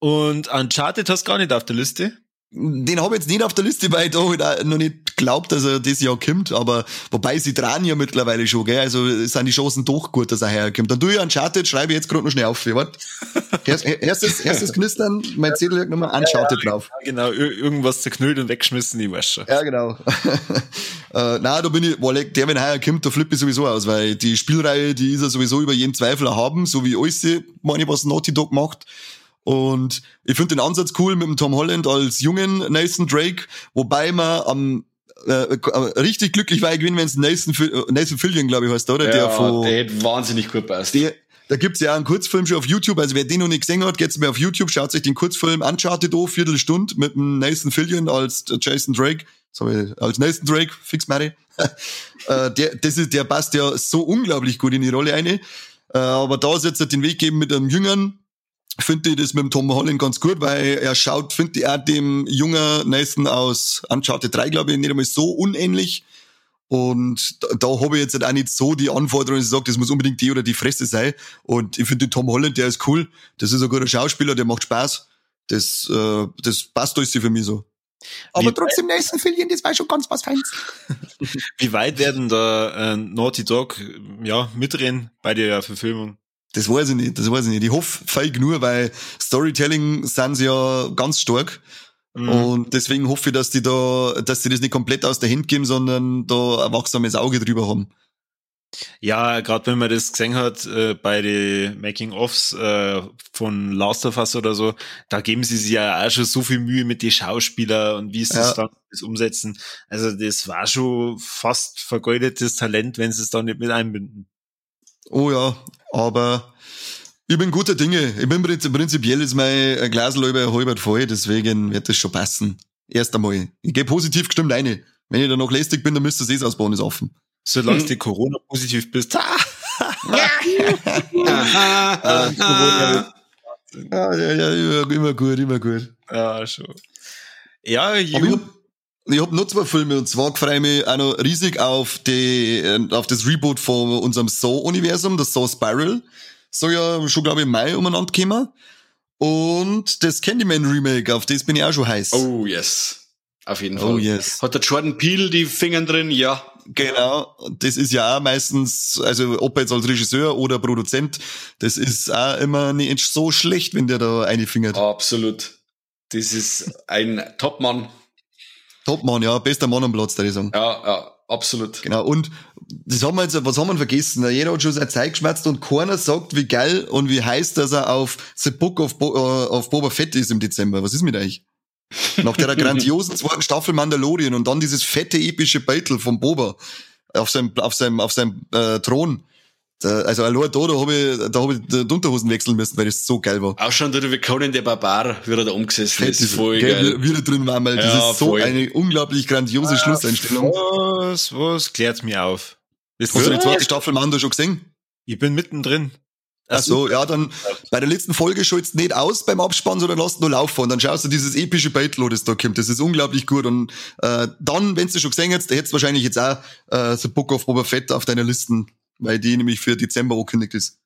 Und Uncharted hast du gar nicht auf der Liste? Den habe ich jetzt nicht auf der Liste, weil ich da halt noch nicht glaubt, dass er das Jahr kommt. Aber wobei sie dran ja mittlerweile schon, gell? Also sind die Chancen doch gut, dass er herkommt. Dann tue ich Uncharted, schreibe ich jetzt gerade noch schnell auf. Warte. Erst, erstes, erstes Knistern, mein Zettel liegt nochmal Uncharted drauf. Genau, ir- irgendwas zerknüllt und weggeschmissen, ich weiß schon. Ja, genau. äh, na, da bin ich, weil der, wenn heuer kommt, da flippe ich sowieso aus, weil die Spielreihe, die ist ja sowieso über jeden Zweifel haben, so wie alles, meine ich, was Naughty Dog macht. Und ich finde den Ansatz cool mit dem Tom Holland als jungen Nathan Drake, wobei man am äh, äh, richtig glücklich war ich gewesen, wenn es Nathan, äh, Nathan Fillion, glaube ich, heißt, oder? Ja, der von, der hätte wahnsinnig gut passt. der, da gibt's ja einen Kurzfilm schon auf YouTube. Also wer den noch nicht gesehen hat, geht's mir auf YouTube, schaut sich den Kurzfilm Uncharted an, Viertelstunde mit dem Nathan Fillion als Jason Drake. Sorry, als Nathan Drake, fix Mary. äh, der, das ist, der passt ja so unglaublich gut in die Rolle eine. Äh, aber da ist jetzt den Weg geben mit einem Jüngeren, finde ich das mit dem Tom Holland ganz gut, weil er schaut, finde ich auch dem jungen Nathan aus Uncharted 3, glaube ich, nicht einmal so unähnlich. Und da, da habe ich jetzt halt auch nicht so die Anforderungen, dass ich sage, das muss unbedingt die oder die Fresse sein. Und ich finde den Tom Holland, der ist cool. Das ist ein guter Schauspieler, der macht Spaß. Das, äh, das passt alles für mich so. Aber Wie- trotzdem Nathan Fillion, das war schon ganz was Feins. Wie weit werden da äh, Naughty Dog ja, mitreden bei der Verfilmung? Das weiß ich nicht, das weiß ich nicht. Ich hoffe fake nur, weil Storytelling sind sie ja ganz stark. Mhm. Und deswegen hoffe ich, dass die da, dass die das nicht komplett aus der Hand geben, sondern da ein wachsames Auge drüber haben. Ja, gerade wenn man das gesehen hat äh, bei den Making-ofs äh, von Last of Us oder so, da geben sie sich ja auch schon so viel Mühe mit den Schauspielern und wie sie Ja. es dann das umsetzen. Also das war schon fast vergeudetes Talent, wenn sie es dann nicht mit einbinden. Oh ja, aber ich bin guter Dinge. Ich bin prinzip- prinzipiell ist mein Glas halber halbert voll, deswegen wird das schon passen. Erst einmal. Ich gehe positiv gestimmt rein. Wenn ich dann noch lästig bin, dann müsste das eh ausbauen, ist offen. Solange Mhm. du Corona-positiv bist. Ha! Aha. Ja, ja, ja, immer, immer gut, immer gut. Ja, schon. Ja, Aber ich Ju, hab, ich hab noch zwei Filme und zwar freue ich mich auch noch riesig auf die, äh, auf das Reboot von unserem Saw-Universum, das Saw Spiral. Soll ja schon, glaube ich, im Mai umeinander kommen. Und das Candyman Remake, auf das bin ich auch schon heiß. Oh yes. Auf jeden Fall. Oh, yes. Hat der Jordan Peele die Finger drin? Ja. Genau, das ist ja auch meistens, also ob jetzt als Regisseur oder Produzent, das ist auch immer nicht so schlecht, wenn der da einfingert. Absolut. Das ist ein Topmann. Topmann, ja, bester Mann am Platz, der ich sagen. Ja, ja, absolut. Genau, und das haben wir jetzt, was haben wir vergessen? Jeder hat schon seine Zeit geschmerzt und keiner sagt, wie geil und wie heiß, dass er auf The Book of, Bo äh, of Boba Fett ist im Dezember. Was ist mit euch? Nach der grandiosen zweiten Staffel Mandalorian und dann dieses fette, epische Battle von Boba auf seinem, auf seinem, auf seinem äh, Thron. Da, also allein da, da habe ich, da hab ich die Unterhosen wechseln müssen, weil das so geil war. Auch schon der wie Conan der Barbar, wie er da umgesessen Fett ist. Voll geil. Wie, wie da drin war, weil das Ja, ist so voll. eine unglaublich grandiose Schlusseinstellung. was, was, klärt's mir auf. Wisst Hast du die zweite Staffel Mando schon gesehen? Ich bin mittendrin. Ach so, ja, dann bei der letzten Folge schalt's nicht aus beim Abspann, sondern lasst nur laufen und dann schaust du dieses epische Battle, das da kommt. Das ist unglaublich gut und äh, dann, wenn du schon gesehen hättest, hättest du wahrscheinlich jetzt auch äh, The Book of Boba Fett auf deiner Listen, weil die nämlich für Dezember angekündigt ist.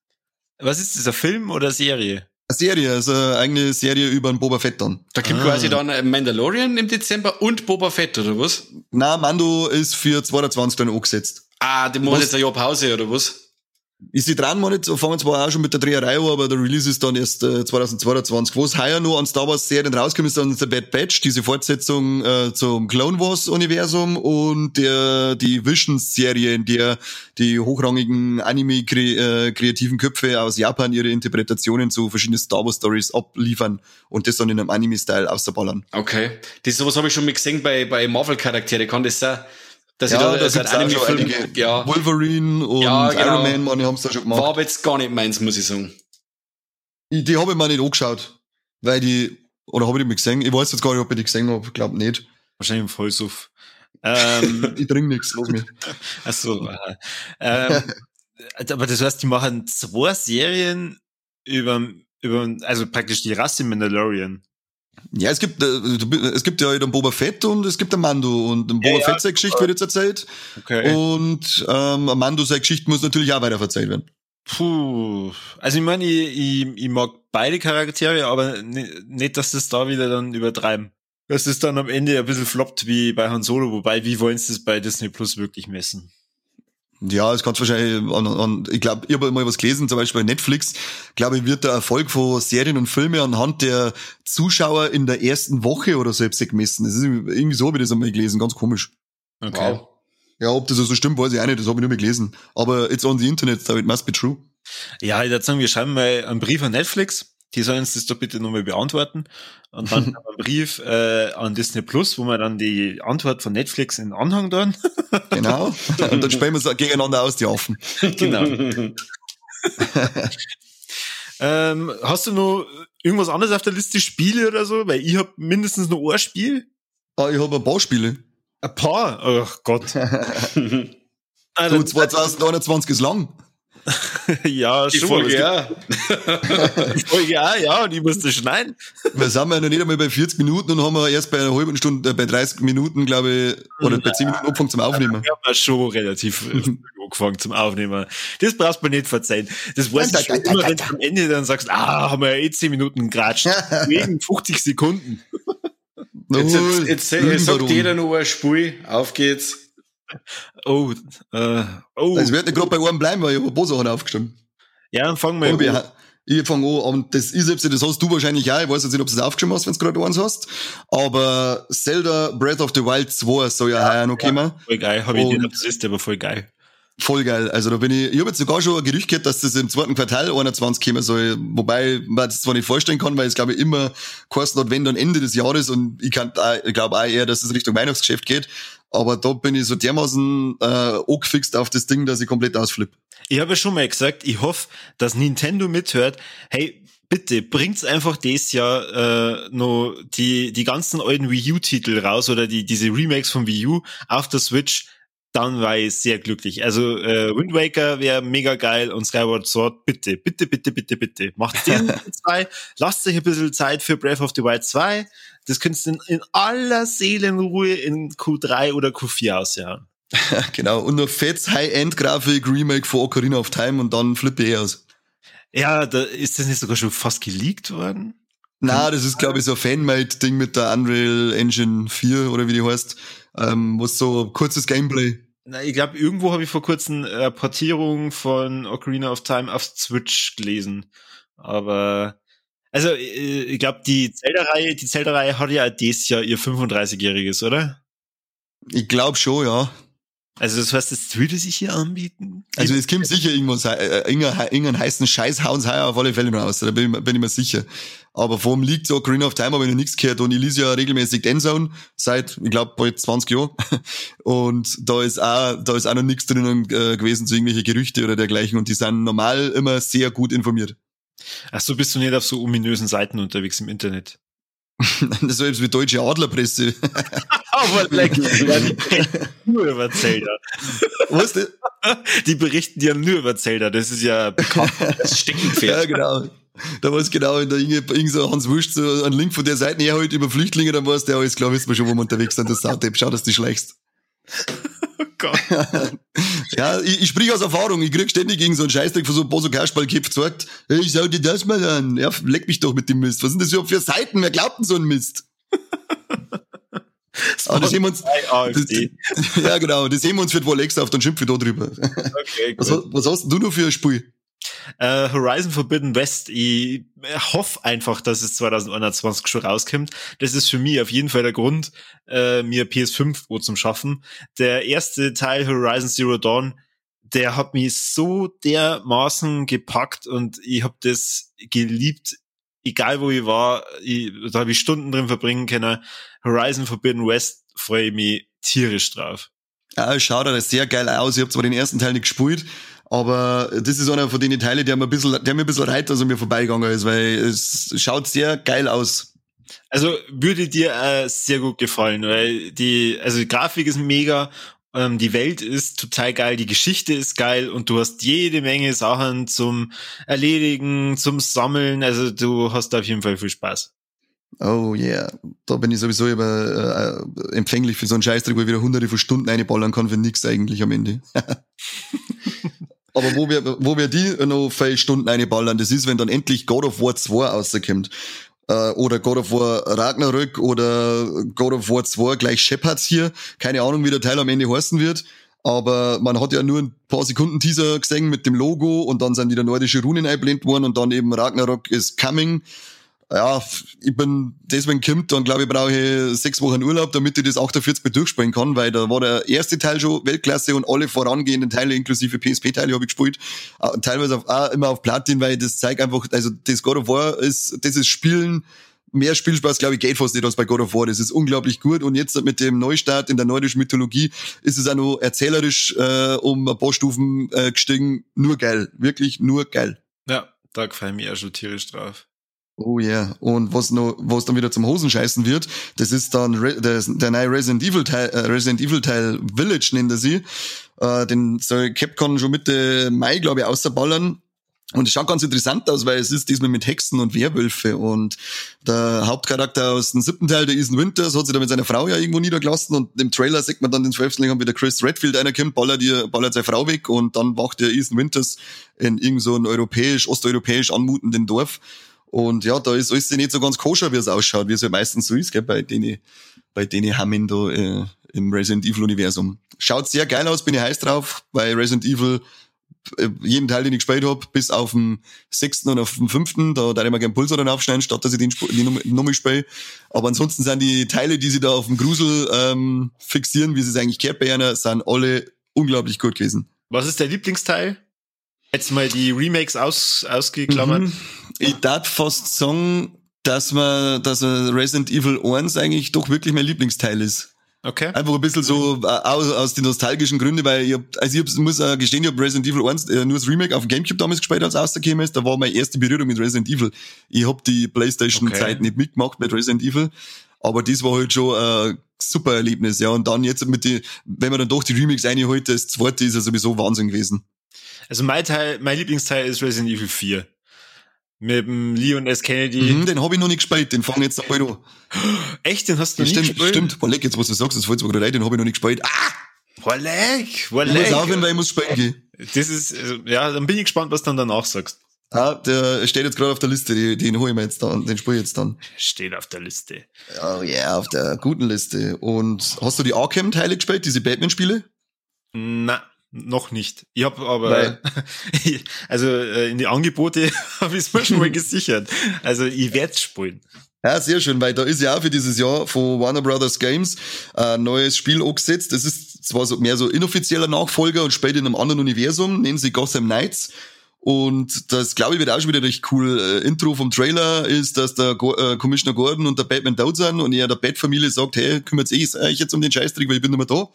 Was ist das, eine Film oder Serie? Eine Serie, also eine eigene Serie über einen Boba Fett dann. Da kommt Ah. quasi dann ein Mandalorian im Dezember und Boba Fett, oder was? Na, Mando ist für 22 dann angesetzt. Ah, die muss Was? jetzt ein Jahr Pause, oder was? Ist die dran, man nicht, fangen zwar auch schon mit der Dreherei an, aber der Release ist dann erst äh, 2022. Was heuer noch an Star Wars Serien rauskommt, ist dann The Bad Batch, diese Fortsetzung äh, zum Clone Wars Universum und der die Visions Serie, in der die hochrangigen Anime äh, kreativen Köpfe aus Japan ihre Interpretationen zu verschiedenen Star Wars Stories abliefern und das dann in einem Anime Style auszuballern. Okay, das sowas habe ich schon mal gesehen bei bei Marvel Charaktere, kann das sein? Dass ja, da, da Anime Film, ja. Wolverine und ja, genau. Iron Man, man, die haben es da schon gemacht. War aber jetzt gar nicht meins, muss ich sagen. Ich, die habe ich mir nicht angeschaut, weil die, oder habe ich die mal gesehen? Ich weiß jetzt gar nicht, ob ich die gesehen habe, ich glaube nicht. Wahrscheinlich im Vollsuff. Ähm, ich trinke nichts, los mir. Ach so. ähm, aber das heißt, die machen zwei Serien über, über, also praktisch die Rasse Mandalorian. Ja, es gibt, äh, es gibt ja den Boba Fett und es gibt den Mando. Und den Boba ja, Fett seine Geschichte wird jetzt erzählt. Okay. Und ähm, Mando seine Geschichte muss natürlich auch weiter erzählt werden. Puh. Also ich meine, ich, ich, ich mag beide Charaktere, aber nicht, dass das da wieder dann übertreiben. Dass es dann am Ende ein bisschen floppt wie bei Han Solo, wobei, wie wollen sie das bei Disney Plus wirklich messen? Ja, es kann wahrscheinlich an, an ich glaube, ich habe mal was gelesen, zum Beispiel bei Netflix, glaube ich, wird der Erfolg von Serien und Filmen anhand der Zuschauer in der ersten Woche oder so gemessen. Das ist irgendwie so, habe ich das einmal gelesen, ganz komisch. Okay. Wow. Ja, ob das so stimmt, weiß ich auch nicht, das habe ich nur mal gelesen. Aber it's on the Internet, so it must be true. Ja, ich würde sagen, wir schreiben mal einen Brief an Netflix die sollen uns das doch bitte nochmal beantworten. Und dann haben wir einen Brief äh, an Disney Plus, wo wir dann die Antwort von Netflix in Anhang tun. genau. Und dann spielen wir es gegeneinander aus, die Affen. genau. ähm, hast du noch irgendwas anderes auf der Liste, Spiele oder so? Weil ich habe mindestens noch ein Spiel. Ah, ich habe ein paar Spiele. Ein paar? Ach Gott. du, 2021 ist lang. ja, die schon. Folge, ja. die Folge ja, ja, und ich musste schneiden. Wir sind ja noch nicht einmal bei 40 Minuten und haben wir erst bei einer halben Stunde, äh, bei 30 Minuten, glaube ich, oder bei 10 Minuten angefangen zum Aufnehmen. Wir haben ja schon relativ angefangen zum Aufnehmen. Das brauchst du mir nicht verzeihen. Das weiß ich schon immer, wenn du am Ende dann sagst, ah, haben wir ja eh 10 Minuten geratscht. Wegen 50 Sekunden. Jetzt, jetzt, jetzt, jetzt sagt jeder noch ein Spiel. Auf geht's. Oh, äh, oh. Also, wird nicht gerade bei einem bleiben, weil ich habe ein paar Sachen aufgestimmt. Ja, dann fangen wir an. Ich fange an, und das ist jetzt, das hast du wahrscheinlich auch, ich weiß jetzt nicht, ob du das aufgeschrieben hast, wenn du gerade eins hast, aber Zelda Breath of the Wild 2 soll ja, ja heuer noch kommen. Ja, voll geil, habe ich nicht auf der Liste, aber voll geil. Voll geil. Also da bin ich, ich habe jetzt sogar schon ein Gerücht gehört, dass das im zweiten Quartal 21 kommen soll, wobei man das zwar nicht vorstellen kann, weil es glaube ich immer kostet wenn dann Ende des Jahres und ich, kann, ich glaube auch eher, dass es Richtung Weihnachtsgeschäft geht, aber da bin ich so dermaßen äh, angefixt auf das Ding, dass ich komplett ausflippe. Ich habe ja schon mal gesagt, ich hoffe, dass Nintendo mithört, hey, bitte bringt's einfach das Jahr äh, noch die, die ganzen alten Wii U-Titel raus oder die, diese Remakes von Wii U auf der Switch, dann war ich sehr glücklich. Also äh, Wind Waker wäre mega geil und Skyward Sword, bitte, bitte, bitte, bitte, bitte. Macht den zwei, lasst euch ein bisschen Zeit für Breath of the Wild 2. Das könntest du in aller Seelenruhe in Q3 oder Q4 ausjahren. genau, und noch fettes High-End-Grafik, Remake von Ocarina of Time und dann flippe ich aus. Ja, da ist das nicht sogar schon fast geleakt worden? Na, das ist, glaube ich, so ein Fanmade-Ding mit der Unreal Engine 4 oder wie die heißt, ähm, was so kurzes Gameplay. Na, ich glaube, irgendwo habe ich vor kurzem äh, Portierung von Ocarina of Time auf Switch gelesen. Aber also äh, ich glaube, die Zelda-Reihe, die Zelda-Reihe hat ja dieses Jahr ihr 35-jähriges, oder? Ich glaube schon, ja. Also das heißt, das würde sich hier anbieten? Also es kommt sicher irgendwas, äh, irgendeinen heißen Scheiß hauen sie auf alle Fälle noch aus, da bin ich, bin ich mir sicher. Aber vom liegt so Green of Time habe ich noch nichts gehört und ich lese ja regelmäßig Endzone seit, ich glaube, bald 20 Jahren. Und da ist auch, da ist auch noch nichts drinnen äh, gewesen zu irgendwelche Gerüchte oder dergleichen und die sind normal immer sehr gut informiert. Ach so, bist du nicht auf so ominösen Seiten unterwegs im Internet? das ist wie deutsche Adlerpresse. Aber leck, ja, die berichten nur über Zelda. Was denn? Die berichten ja nur über Zelda, das ist ja bekannt. Das Steckenpferd. Ja, genau. Da war es genau in der Inge, irgend so Hans Wurst so einen Link von der Seite her halt über Flüchtlinge, dann war es der alles klar, wissen wir schon, wo wir unterwegs sind, das Sautepp. Schau, dass du schleichst. Gott. ja, ich, ich sprich aus Erfahrung. Ich krieg ständig gegen so einen Scheißdreck von so ein paar so Kasperlköpf gesagt, hey, ich schau dir das mal an. Ja, leck mich doch mit dem Mist. Was sind das überhaupt für Seiten? Wer glaubt denn so einen Mist? Aber das sehen wir uns, das, ja genau, das sehen wir uns für die Alexa auf, dann schimpfen wir da drüber. Okay, was, was hast du noch für ein Spiel? Uh, Horizon Forbidden West, ich hoffe einfach, dass es 2021 schon rauskommt. Das ist für mich auf jeden Fall der Grund, uh, mir PS5 Pro zum Schaffen. Der erste Teil Horizon Zero Dawn, der hat mich so dermaßen gepackt und ich habe das geliebt, egal wo ich war. Ich, da habe ich Stunden drin verbringen können. Horizon Forbidden West freue ich mich tierisch drauf. Ja, schaut das sehr geil aus. Ich habe zwar den ersten Teil nicht gespielt, aber das ist einer von den Teilen, der mir ein bisschen, der mir ein bisschen reiht, dass er mir vorbeigegangen ist, weil es schaut sehr geil aus. Also würde dir äh, sehr gut gefallen, weil die, also die Grafik ist mega, ähm, die Welt ist total geil, die Geschichte ist geil und du hast jede Menge Sachen zum Erledigen, zum Sammeln. Also du hast da auf jeden Fall viel Spaß. Oh yeah, da bin ich sowieso über, äh, empfänglich für so einen Scheißdreck, wo ich wieder hunderte von Stunden einballern kann für nix eigentlich am Ende. Aber wo wir, wo wir die noch viele Stunden einballern, das ist, wenn dann endlich God of War 2 rauskommt. Äh, oder God of War Ragnarök oder God of War 2 gleich Shepherds hier. Keine Ahnung, wie der Teil am Ende heißen wird. Aber man hat ja nur ein paar Sekunden Teaser gesehen mit dem Logo und dann sind wieder nordische Runen einblendet worden und dann eben Ragnarok is coming ja, ich bin deswegen kommt, dann glaube ich, brauche sechs Wochen Urlaub, damit ich das 48 Mal durchspielen kann, weil da war der erste Teil schon Weltklasse und alle vorangehenden Teile, inklusive PSP-Teile, habe ich gespielt. Teilweise auf, auch immer auf Platin, weil das zeigt einfach, also das God of War ist, das ist Spielen, mehr Spielspaß, glaube ich, geht fast nicht als bei God of War. Das ist unglaublich gut. Und jetzt mit dem Neustart in der nordischen Mythologie ist es auch noch erzählerisch äh, um ein paar Stufen äh, gestiegen. Nur geil. Wirklich nur geil. Ja, da gefällt mir auch schon tierisch drauf. Oh yeah. und was noch, was dann wieder zum Hosenscheißen wird, das ist dann Re der, der neue Resident Evil Teil, äh, Resident Evil Teil Village nennt er sie. Äh, den soll Capcom schon Mitte Mai, glaube ich, außerballern. Und es schaut ganz interessant aus, weil es ist diesmal mit Hexen und Werwölfe und der Hauptcharakter aus dem siebten Teil, der Ethan Winters, hat sich da mit seiner Frau ja irgendwo niedergelassen und im Trailer sieht man dann den Veröffentlichung, wie der Chris Redfield einer kommt, ballert, ihr, ballert seine Frau weg und dann wacht der Ethan Winters in irgend so europäisch, osteuropäisch anmutenden Dorf und ja, da ist alles nicht so ganz koscher, wie es ausschaut, wie es ja meistens so ist, gell, bei denen, bei denen Hammen da äh, im Resident Evil Universum. Schaut sehr geil aus, bin ich heiß drauf, weil Resident Evil äh, jeden Teil, den ich gespielt hab, bis auf den sechsten und auf den fünften, da da ich mal gerne Pulsar dann aufschneiden, statt dass ich den die Nummer spiele. Aber ansonsten sind die Teile, die sie da auf dem Grusel ähm, fixieren, wie sie es eigentlich kehrt bei einer, sind alle unglaublich gut gewesen. Was ist der Lieblingsteil? Jetzt mal die Remakes aus, ausgeklammert. Mhm. Ich darf fast sagen, dass man, dass Resident Evil 1 eigentlich doch wirklich mein Lieblingsteil ist. Okay. Einfach ein bisschen so äh, aus, aus den nostalgischen Gründen, weil ich hab, also ich hab, muss äh, gestehen, ich habe Resident Evil 1 äh, nur das Remake auf dem Gamecube damals gespielt, als es rausgekommen ist. Da war meine erste Berührung mit Resident Evil. Ich hab die Playstation-Zeit okay. nicht mitgemacht mit Resident Evil. Aber das war halt schon ein super Erlebnis, ja. Und dann jetzt mit die, wenn man dann doch die Remakes reinholt, das zweite ist ja sowieso Wahnsinn gewesen. Also mein Teil, mein Lieblingsteil ist Resident Evil 4. Mit dem Leon S. Kennedy. Mhm, den habe ich noch nicht gespielt, den fange jetzt an. an. Echt? Den hast du noch stimmt, nicht gespielt? Stimmt, Boah, leck, jetzt was du sagst, das fällt mir gerade rein, den habe ich noch nicht gespielt. Ah! Boah, leck, boah, leck. Ich muss aufhören, weil ich muss spielen gehen. Das ist, also, ja, dann bin ich gespannt, was du dann danach sagst. Ah, der steht jetzt gerade auf der Liste, den, den hole ich mir jetzt dann, den spiele ich jetzt dann. Steht auf der Liste. Oh yeah, auf der guten Liste. Und hast du die Arkham-Teile gespielt, diese Batman-Spiele? Na. Noch nicht. Ich habe aber, also äh, in die Angebote habe ich es mir schon mal gesichert. Also ich werde spielen. Ja, sehr schön, weil da ist ja auch für dieses Jahr von Warner Brothers Games ein neues Spiel angesetzt. Das ist zwar so mehr so inoffizieller Nachfolger und spielt in einem anderen Universum, nennen sie Gotham Knights. Und das, glaube ich, wird auch schon wieder recht cool. Äh, Intro vom Trailer ist, dass der Go äh, Commissioner Gordon und der Batman dort sind und er der Bat-Familie sagt, hey, kümmert sich eh jetzt um den Scheißtrick, weil ich bin nicht mehr da.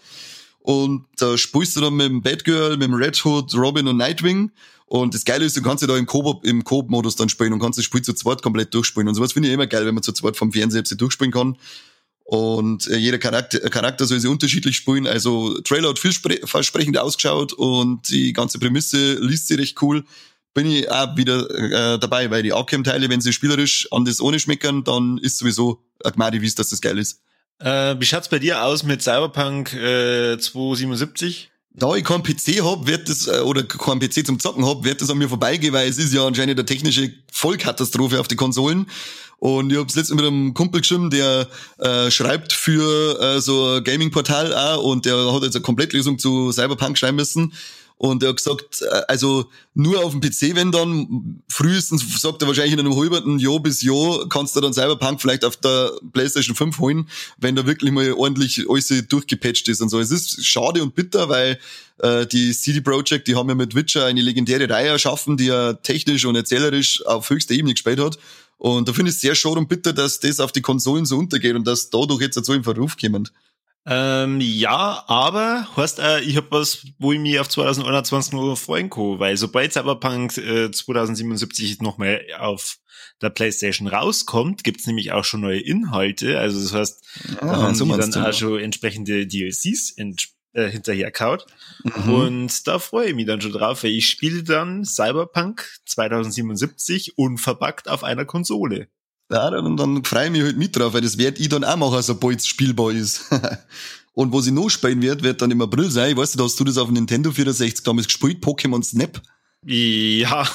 Und da spielst du dann mit dem Batgirl, mit dem Red Hood, Robin und Nightwing. Und das Geile ist, du kannst ja da im Coop, im Coop-Modus dann spielen und kannst das Spiel zu zweit komplett durchspielen. Und sowas finde ich immer geil, wenn man zu zweit vom Fernseher durchspielen kann. Und äh, jeder Charakter, Charakter soll sich unterschiedlich spielen. Also Trailer hat vielversprechend ausgeschaut und die ganze Prämisse liest sich recht cool. Bin ich auch wieder äh, dabei, weil die Arkham-Teile, wenn sie spielerisch an das ohne schmeckern, dann ist sowieso ein Gmadi, wie dass das geil ist. Äh, wie schaut's bei dir aus mit Cyberpunk äh, 277? Da ich keinen PC hab, wird das, äh, oder keinen PC zum Zocken hab, wird das an mir vorbeigehen, weil es ist ja anscheinend eine technische Vollkatastrophe auf die Konsolen. Und ich hab's letztens mit einem Kumpel geschrieben, der äh, schreibt für äh, so ein Gaming-Portal auch und der hat jetzt eine Komplettlösung zu Cyberpunk schreiben müssen. Und er hat gesagt, äh, also nur auf dem PC, wenn dann, frühestens sagt er wahrscheinlich in einem halben Jahr bis Jahr, kannst du dann Cyberpunk vielleicht auf der PlayStation 5 holen, wenn da wirklich mal ordentlich alles durchgepatcht ist und so. Es ist schade und bitter, weil äh, die CD Projekt, die haben ja mit Witcher eine legendäre Reihe erschaffen, die ja technisch und erzählerisch auf höchster Ebene gespielt hat. Und da finde ich es sehr schade und bitter, dass das auf die Konsolen so untergeht und dass dadurch jetzt so in Verruf kommen. Ähm, ja, aber heißt, äh, ich hab was, wo ich mich auf 2021 noch freuen kann, weil sobald Cyberpunk äh, 2077 nochmal auf der PlayStation rauskommt, gibt's nämlich auch schon neue Inhalte. Also das heißt, ah, da haben die dann auch schon entsprechende DLCs äh, hinterherkaut. Mhm. Und da freue ich mich dann schon drauf, weil ich spiele dann Cyberpunk 2077 unverpackt auf einer Konsole. Ja, dann, dann freue ich mich halt mit drauf, weil das werde ich dann auch machen, sobald es spielbar ist. und was ich noch spielen werde, wird dann im April sein. Ich weiß nicht, hast du das auf dem Nintendo 64 damals gespielt? Pokémon Snap? Ja.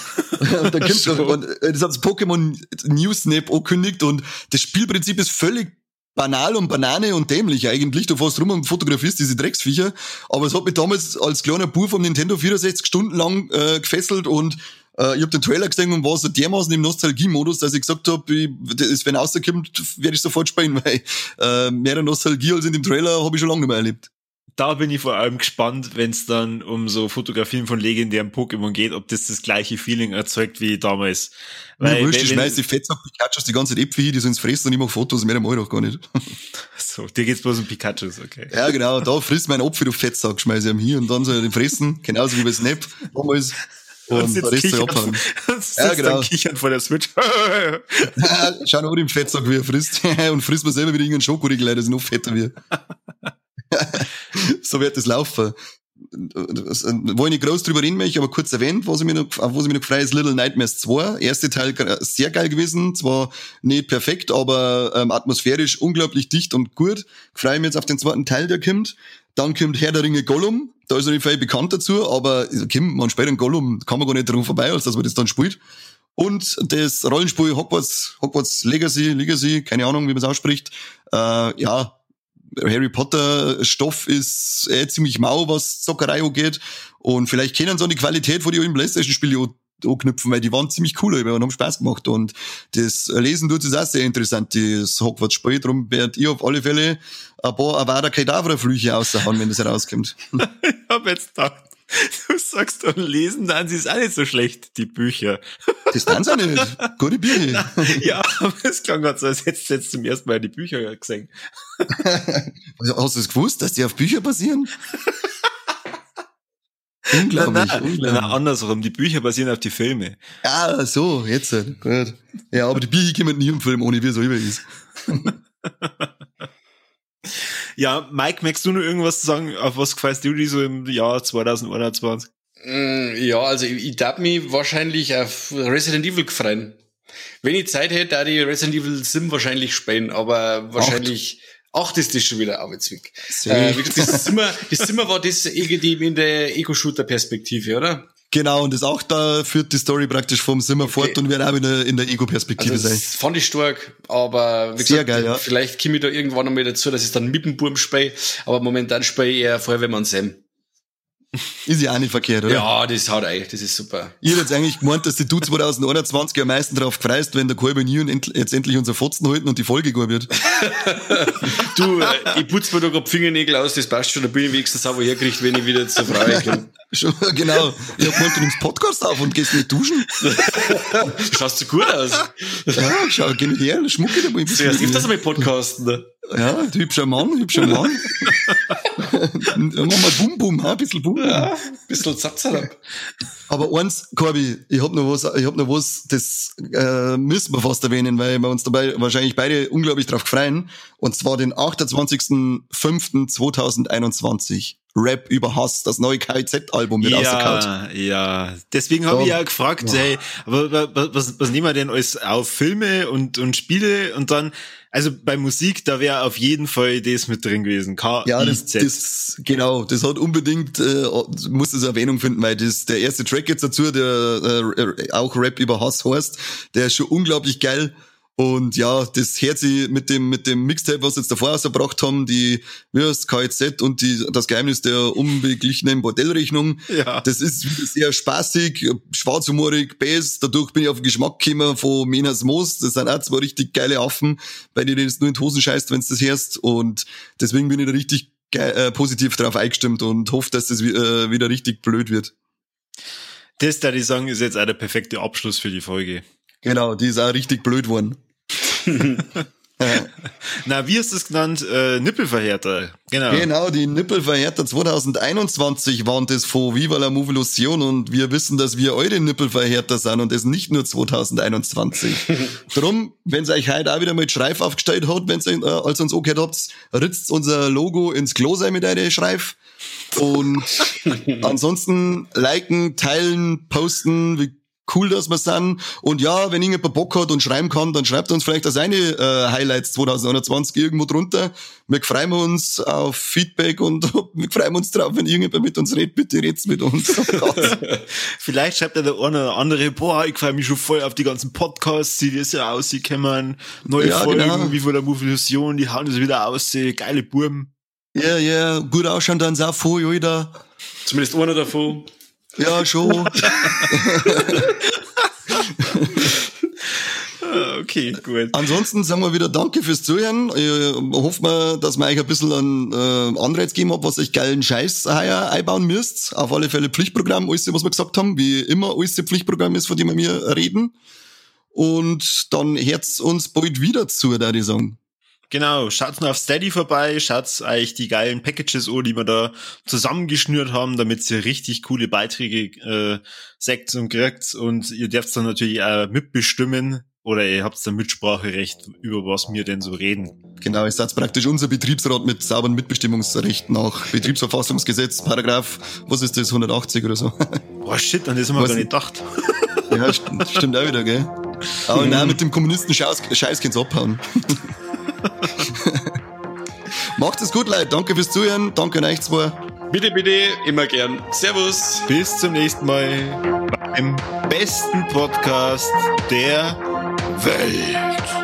und da gibt's so. und äh, das hat das Pokémon New Snap angekündigt und das Spielprinzip ist völlig banal und Banane und dämlich eigentlich. Du fährst rum und fotografierst diese Drecksviecher. Aber es hat mich damals als kleiner Bub vom Nintendo 64 Stunden lang äh, gefesselt und äh, ich habe den Trailer gesehen und war so dermaßen im Nostalgie-Modus, dass ich gesagt habe, wenn rauskommt, werde ich sofort spielen, weil äh, mehr Nostalgie als in dem Trailer habe ich schon lange nicht mehr erlebt da bin ich vor allem gespannt, wenn es dann um so Fotografien von legendären Pokémon geht, ob das das gleiche Feeling erzeugt wie damals. Weil, ja, wurscht, ich schmeiß die Fettsack Pikachus die ganze Zeit Äpfel die sollen fressen und ich mache Fotos, mehr mache ich doch gar nicht. So, dir geht's bloß um Pikachus, okay. Ja, genau, da frisst mein Apfel auf Fettsack, schmeiße ich ihm hier und dann soll er den fressen, genauso wie bei Snap damals. Und, sitzt kichern, und ja, genau. kichern vor der Switch. Schau nur im Fettsack, wie er frisst. und frisst man selber wieder irgendeinen Schokoriegel, dass er noch fetter wird. so wird es laufen. Wo ich nicht groß drüber reden möchte, aber kurz erwähnt, was ich mir noch, auf was ich mir noch gefreut ist Little Nightmares 2. Erste Teil sehr geil gewesen, zwar nicht perfekt, aber ähm, atmosphärisch unglaublich dicht und gut. Freue mich jetzt auf den zweiten Teil, der kommt. Dann kommt Herr der Ringe Gollum, da ist er nicht viel bekannt dazu, aber Kim, man spielt einen Gollum, kann man gar nicht dran vorbei, als dass man das dann spielt. Und das Rollenspiel Hogwarts, Hogwarts Legacy, Legacy, keine Ahnung, wie man es ausspricht, äh, ja, Harry Potter Stoff ist äh, ziemlich mau, was Zockerei angeht. Und vielleicht kennen sie auch die Qualität von den Playstation-Spielen anknüpfen, weil die waren ziemlich cool und haben Spaß gemacht. Und das Lesen tut es auch sehr interessant, das Hogwarts-Spiel. Darum werdet ihr auf alle Fälle ein paar Avada Kedavra-Flüche aushauen, wenn das herauskommt. ich hab jetzt gedacht, Du sagst und lesen, dann sie es auch nicht so schlecht, die Bücher. Das dann sie nicht. Gute Bücher. ja, aber es klang gerade so, als hättest du jetzt zum ersten Mal die Bücher gesehen. Hast du es gewusst, dass die auf Bücher basieren? Unglaublich, nein, unglaublich. Nein, andersrum, die Bücher basieren auf die Filme. Ja, so, jetzt. Gut. Ja, aber die Bücher kommen nie im Film, ohne wie es über ist. Ja, Mike, magst du nur irgendwas sagen, auf was gefällst du dich so im Jahr 2021? Mm, ja, also ich, ich darf mich wahrscheinlich auf Resident Evil gefreien. Wenn ich Zeit hätte, da die Resident Evil Sim wahrscheinlich spielen, aber wahrscheinlich Acht ist das schon wieder Arbeitsweg. Äh, das, Zimmer, das Zimmer war das irgendwie in der Ego-Shooter-Perspektive, oder? Genau, und das auch da führt die Story praktisch vom Zimmer okay. fort und wird auch wieder in der Ego-Perspektive also sein. Das fand ich stark, aber wie Sehr gesagt, geil, ja. vielleicht komme ich da irgendwann einmal dazu, dass ich dann mit dem Burm spiele, aber momentan spiele ich eher Feuerwehrmann Sam. Ist ja auch nicht verkehrt, oder? Ja, das haut eigentlich, das ist super. Ich hätte jetzt eigentlich gemeint, dass du 2021 am meisten drauf gefreist, wenn der Kolbe nie jetzt endlich unser Fotzen halten und die Folge gut wird. du, äh, ich putze mir da gerade Fingernägel aus, das passt schon, da bin ich wenigstens sauber hergekriegt, wenn ich wieder zur Frau komme. Schon, genau. Ich hab gemeint, du nimmst Podcast auf und gehst nicht duschen. Schaust du gut aus. Ja, schau, geh her, schmucke da mal. Zuerst hilft das mit Podcasten. Ne? Ja, hübscher Mann, hübscher Mann. Mach mal Bum Bum, ein bisschen Bum Bum. Ja, ein bisschen Zapzerab. Aber eins, Corby, ich hab noch was, ich hab noch was, das äh, müssen wir fast erwähnen, weil wir uns dabei wahrscheinlich beide unglaublich drauf freuen. Und zwar den 28.05.2021. Rap über Hass, das neue KIZ-Album wird ja, rausgekaut. Ja, deswegen habe so. ich ja gefragt, hey, aber was, was nehmen wir denn alles auf Filme und, und Spiele und dann, also bei Musik, da wäre auf jeden Fall das mit drin gewesen. K ja, das, das, genau, das hat unbedingt, äh, muss das Erwähnung finden, weil das der erste Track jetzt dazu, der äh, auch Rap über Hass heißt, der ist schon unglaublich geil. Und ja, das Herzi mit dem, mit dem Mixtape, was sie jetzt davor rausgebracht haben, die, wie heißt, KZ und die, das Geheimnis der unbeglichenen Bordellrechnung. Ja. Das ist sehr spaßig, schwarzhumorig, Bass. Dadurch bin ich auf den Geschmack gekommen von Menas Moos. Das sind auch zwei richtig geile Affen, bei denen das nur in die Hosen scheißt, wenn du das hörst. Und deswegen bin ich da richtig geil, äh, positiv drauf eingestimmt und hoffe, dass das äh, wieder richtig blöd wird. Das, da ich sagen, ist jetzt auch der perfekte Abschluss für die Folge. Genau, die ist auch richtig blöd worden. Na, wie ist es genannt? Äh, Nippelverhärter. Genau. Genau, die Nippelverhärter 2021 waren das von Viva la Movolution und wir wissen, dass wir eure Nippelverhärter sind und das nicht nur 2021. Drum, wenn euch heute auch wieder mal Schreif aufgestellt hat, wenn ihr äh, als uns angehört habt, ritzt unser Logo ins Klo sein mit eurer Schreif. Und ansonsten liken, teilen, posten, wie cool, dass wir sind. Und ja, wenn irgendjemand Bock hat und schreiben kann, dann schreibt uns vielleicht auch seine äh, Highlights 2021 irgendwo drunter. Wir freuen uns auf Feedback und wir freuen uns drauf, wenn irgendjemand mit uns redet, bitte red's mit uns. Vielleicht schreibt ja der eine oder andere, boah, ich freue mich schon voll auf die ganzen Podcasts, die das ja auskommen, neue Ja, Folgen, genau. wie von der Movilusion, die hauen das wieder aus, geile Burm. Ja, ja, gut ausschauen dann auch voll, Alter. Zumindest einer davon. Ja, schon. Ah, Okay, gut. Ansonsten sagen wir wieder Danke fürs Zuhören. Ich hoffe mal, dass wir euch ein bisschen an äh, Anreiz gegeben haben, was euch geilen Scheiß heuer einbauen müsst. Auf alle Fälle Pflichtprogramm, alles, was wir gesagt haben, wie immer alles Pflichtprogramm ist, von dem wir reden. Und dann hört's uns bald wieder zu, da ich sagen. Genau, schaut mal auf Steady vorbei, schaut euch die geilen Packages an, die wir da zusammengeschnürt haben, damit ihr richtig coole Beiträge äh, seht und kriegt. Und ihr dürft dann natürlich auch mitbestimmen oder ihr habt dann Mitspracherecht, über was wir denn so reden. Genau, ist jetzt praktisch unser Betriebsrat mit sauberen Mitbestimmungsrechten nach Betriebsverfassungsgesetz, Paragraph, was ist das, 180 oder so. Boah, shit, an das haben wir Was gar nicht gedacht. ja, st stimmt auch wieder, gell? Aber nein, mit dem Kommunisten Scheiß, Scheiß abhauen. Macht es gut, Leute. Danke fürs Zuhören. Danke an euch zwei. Bitte, bitte, immer gern. Servus. Bis zum nächsten Mal beim besten Podcast der Welt.